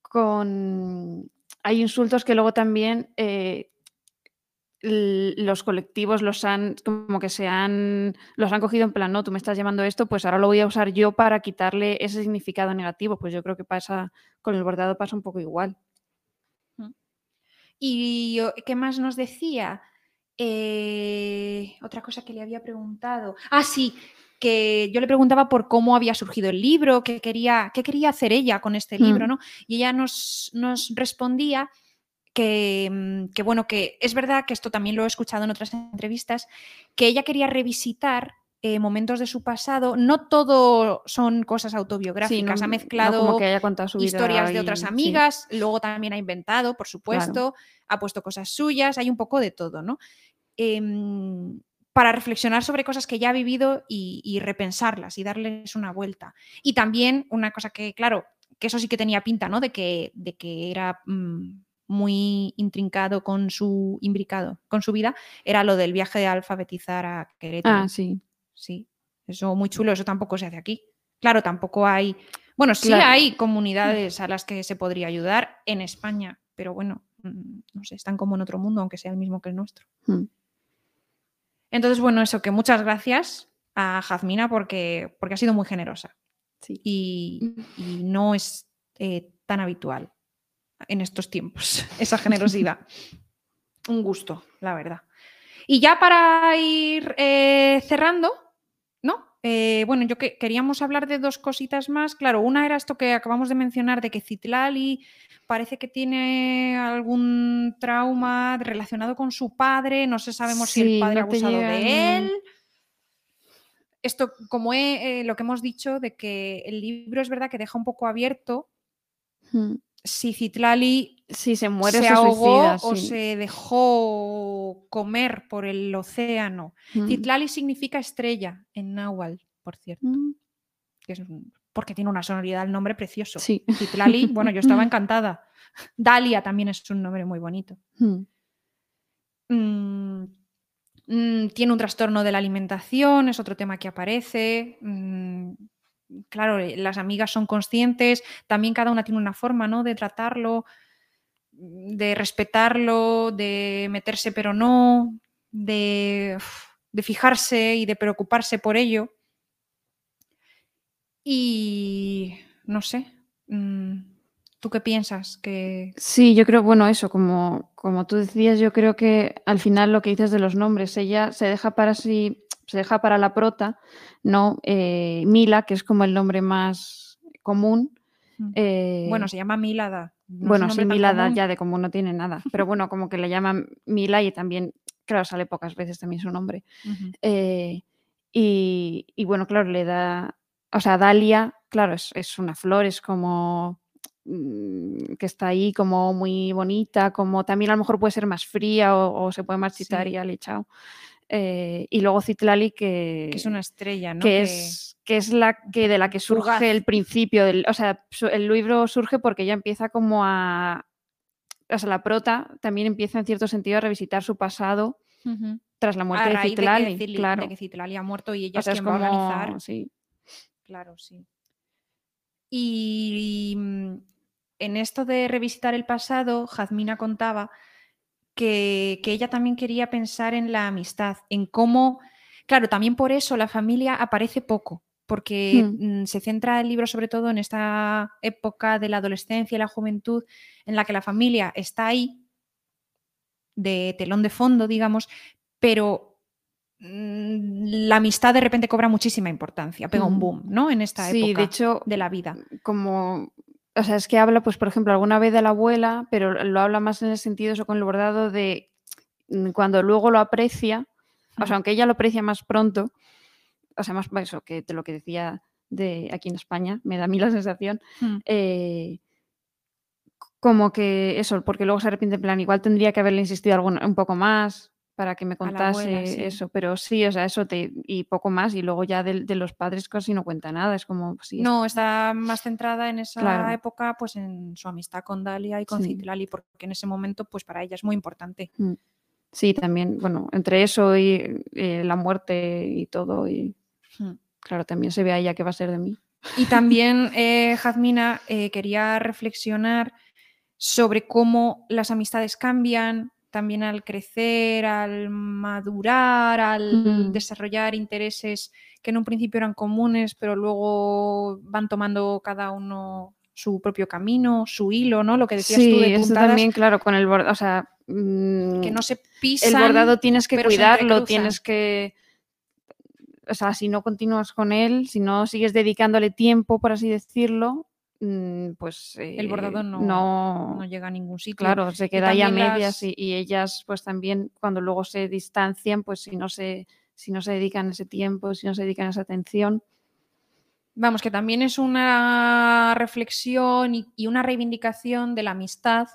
con hay insultos que luego también eh, los colectivos los han, como que se han, los han cogido en plan, no, tú me estás llamando esto, pues ahora lo voy a usar yo para quitarle ese significado negativo. Pues yo creo que pasa, con el bordado pasa un poco igual. ¿Y qué más nos decía? Eh, otra cosa que le había preguntado. Ah, sí, que yo le preguntaba por cómo había surgido el libro, qué quería, qué quería hacer ella con este libro, mm. ¿no? Y ella nos, nos respondía Mm, que, bueno, que es verdad que esto también lo he escuchado en otras entrevistas, que ella quería revisitar eh, momentos de su pasado. No todo son cosas autobiográficas. no- ha no mezclado como que haya contado su vida historias de otras sí. amigas, luego también ha inventado, por supuesto, ha puesto cosas suyas, hay un poco de todo, ¿no? Em, para reflexionar sobre cosas que ya ha vivido y, y repensarlas y darles una vuelta. Y también una cosa que, claro, que eso sí que tenía pinta, ¿no? De que, de que era mm, muy intrincado con su imbricado, con su vida, era lo del viaje de alfabetizar a Querétaro. Ah, sí. Sí, eso muy chulo, eso tampoco se hace aquí. Claro, tampoco hay. Bueno, sí Claro. hay comunidades a las que se podría ayudar en España, pero bueno, mm, no sé, están como en otro mundo, aunque sea el mismo que el nuestro. Mm. Entonces, bueno, eso, que muchas gracias a Jazmina porque, porque ha sido muy generosa Sí. y, y no es eh, tan habitual en estos tiempos esa generosidad. Un gusto, la verdad. Y ya para ir eh, cerrando, ¿no? Eh, bueno, yo que queríamos hablar de dos cositas más. Claro, una era esto que acabamos de mencionar, de que Citlali parece que tiene algún trauma relacionado con su padre. No sé, sabemos si el padre ha no abusado de él. Esto, como he- eh, lo que hemos dicho, de que el libro es verdad que deja un poco abierto Mm. Si Citlali Sí, se muere, se se, ahogó suicida, o sí. se dejó comer por el océano. Mm. Citlali significa estrella en náhuatl, por cierto, Mm. es porque tiene una sonoridad el nombre precioso. Sí. Citlali, bueno, yo estaba encantada. Dalia también es un nombre muy bonito. Mm, mm, tiene un trastorno de la alimentación, es otro tema que aparece. Claro, eh, las amigas son conscientes, también cada una tiene una forma ¿no? de tratarlo, de respetarlo, de meterse pero no, de, de fijarse y de preocuparse por ello. Y no sé, mm, ¿tú qué piensas? Que Sí, yo creo, bueno, eso, como, como tú decías, yo creo que al final lo que dices de los nombres, ella se deja para sí, se deja para la prota, ¿no? Eh, Mila, que es como el nombre más común. Mm. eh, Bueno, se llama Milada. no bueno, sí, Milada común. ya de común no tiene nada, pero bueno, como que le llaman Mila y también, claro, sale pocas veces también su nombre. Eh, y, y bueno, claro, le da, o sea, Dalia, claro, es, es una flor, es como mm, que está ahí como muy bonita, como también a lo mejor puede ser más fría o, o se puede marchitar Sí. y chao. Eh, y luego Citlali que, que es una estrella, ¿no? que es, que es la que de la que surge el principio del, o sea, el libro surge porque ella empieza como a, o sea, la prota también empieza en cierto sentido a revisitar su pasado tras la muerte a de Citlali, de que, Citli- claro. de que Citlali ha muerto y ella O sea, es quien va a organizar. sí. Claro, sí. Y mm, en esto de revisitar el pasado, Jazmina contaba que, que ella también quería pensar en la amistad, en cómo, claro, también por eso la familia aparece poco, porque Hmm. mm, se centra el libro sobre todo en esta época de la adolescencia y la juventud, en la que la familia está ahí, de telón de fondo, digamos, pero mm, la amistad de repente cobra muchísima importancia, pega un Mm. boom, ¿no? En esta Sí, época de hecho, de la vida. como, o sea, es que habla, pues, por ejemplo, alguna vez de la abuela, pero lo habla más en el sentido eso con el bordado de mm, cuando luego lo aprecia, o sea, aunque ella lo aprecia más pronto, o sea, más eso que de lo que decía de aquí en España, me da a mí la sensación, Mm. eh, como que eso, porque luego se arrepiente en plan, igual tendría que haberle insistido algún- un poco más para que me contase abuela, sí. eso, pero sí, o sea, eso te, y poco más, y luego ya de, de los padres casi no cuenta nada, es como, pues sí, No, está más centrada en esa Claro. época, pues en su amistad con Dalia y con Sí. Citlali, porque en ese momento, pues para ella es muy importante. Mm. Sí, también, bueno, entre eso y eh, la muerte y todo, y Mm. claro, también se ve a ella qué va a ser de mí. Y también eh, Jazmina eh, quería reflexionar sobre cómo las amistades cambian, también al crecer, al madurar, al Mm. desarrollar intereses que en un principio eran comunes, pero luego van tomando cada uno su propio camino, su hilo, ¿no? Lo que decías tú Sí, de eso también, claro, con el bordado, o sea, mm, que no se el pisan. bordado tienes que cuidarlo, tienes que, o sea, si no continúas con él, si no sigues dedicándole tiempo, por así decirlo, mm, pues El bordado eh, no, no, no llega a ningún sitio. Claro, se queda ahí a medias las- y, y ellas pues también cuando luego se distancian, pues si no se si no se dedican ese tiempo, si no se dedican esa atención. Vamos, que también es una reflexión y, y una reivindicación de la amistad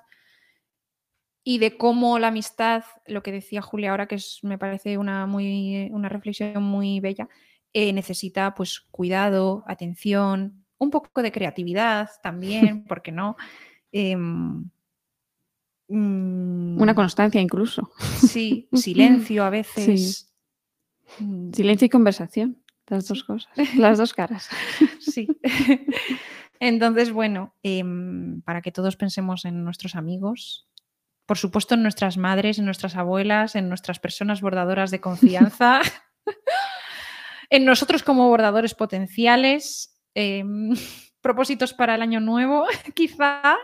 y de cómo la amistad, lo que decía Julia ahora, que es, me parece una, muy, una reflexión muy bella, eh, necesita pues cuidado, atención, un poco de creatividad también, ¿por qué no? Em, una mm, constancia incluso. Sí, silencio a veces. Mm, Silencio y conversación, las dos cosas, las dos caras. Sí. Entonces, bueno, em, para que todos pensemos en nuestros amigos, por supuesto en nuestras madres, en nuestras abuelas, en nuestras personas bordadoras de confianza, en nosotros como bordadores potenciales, em, propósitos para el año nuevo, quizá,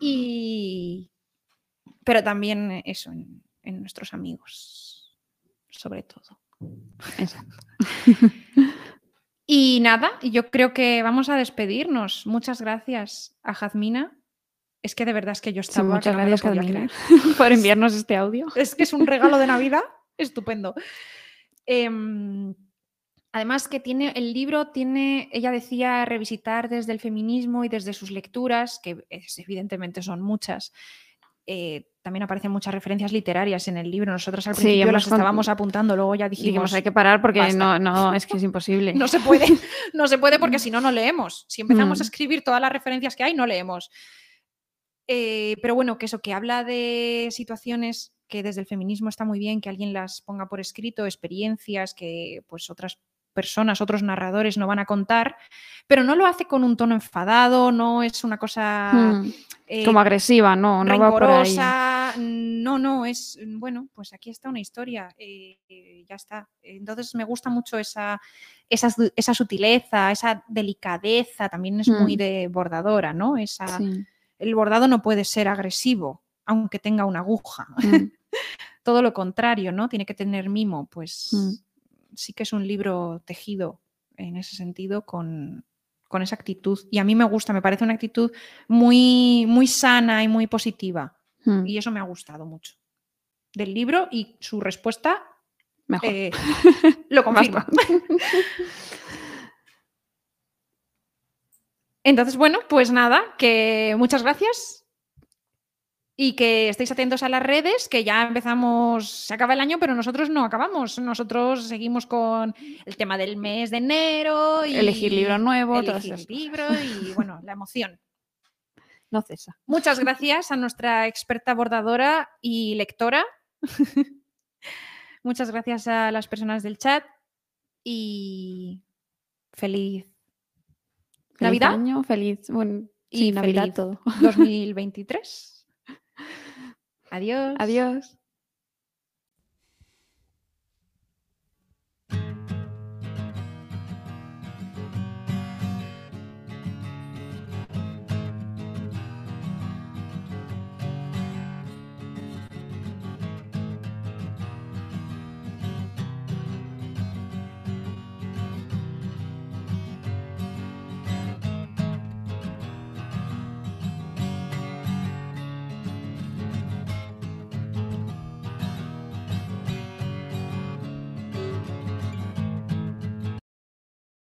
y... pero también eso, en, en nuestros amigos, sobre todo. Exacto. Y nada, yo creo que vamos a despedirnos. Muchas gracias a Jazmina. Es que de verdad es que yo Sí, estaba. muchas me lo gracias, creer. por enviarnos este audio. Es que es un regalo de Navidad estupendo. Em, además que tiene el libro tiene, ella decía revisitar desde el feminismo y desde sus lecturas, que es- evidentemente son muchas. Eh, también aparecen muchas referencias literarias en el libro. Nosotros al principio las estábamos apuntando, luego ya dijimos, Dijimos, hay que parar porque basta. no, no, es que es imposible. no se puede, no se puede porque si no, no leemos. Si empezamos a Mm. escribir todas las referencias que hay, no leemos. Eh, pero bueno, que eso, que habla de situaciones que desde el feminismo está muy bien que alguien las ponga por escrito, experiencias que pues otras personas, otros narradores no van a contar, pero no lo hace con un tono enfadado, no es una cosa Mm, eh, Como agresiva, no, no va por ahí. no, no, es, bueno, pues aquí está una historia, eh, eh, ya está. Entonces me gusta mucho esa, esa, esa sutileza, esa delicadeza, también es muy Mm. de bordadora, ¿no? Esa, Sí, El bordado no puede ser agresivo, aunque tenga una aguja. mm, Todo lo contrario, ¿no? Tiene que tener mimo, pues Mm. Sí que es un libro tejido en ese sentido con, con esa actitud. Y a mí me gusta, me parece una actitud muy, muy sana y muy positiva. mm, Y eso me ha gustado mucho. Del libro y su respuesta Mejor. eh, lo confirma. Entonces, bueno, pues nada, que muchas gracias y que estéis atentos a las redes, que ya empezamos, se acaba el año, pero nosotros no acabamos. Nosotros seguimos con el tema del mes de enero y Elegir libro nuevo, elegir libro y bueno, la emoción. No cesa. Muchas gracias a nuestra experta bordadora y lectora. Muchas gracias a las personas del chat y feliz Feliz Navidad año, feliz, bueno, y sí, Navidad feliz todo. 2023. Adiós. Adiós.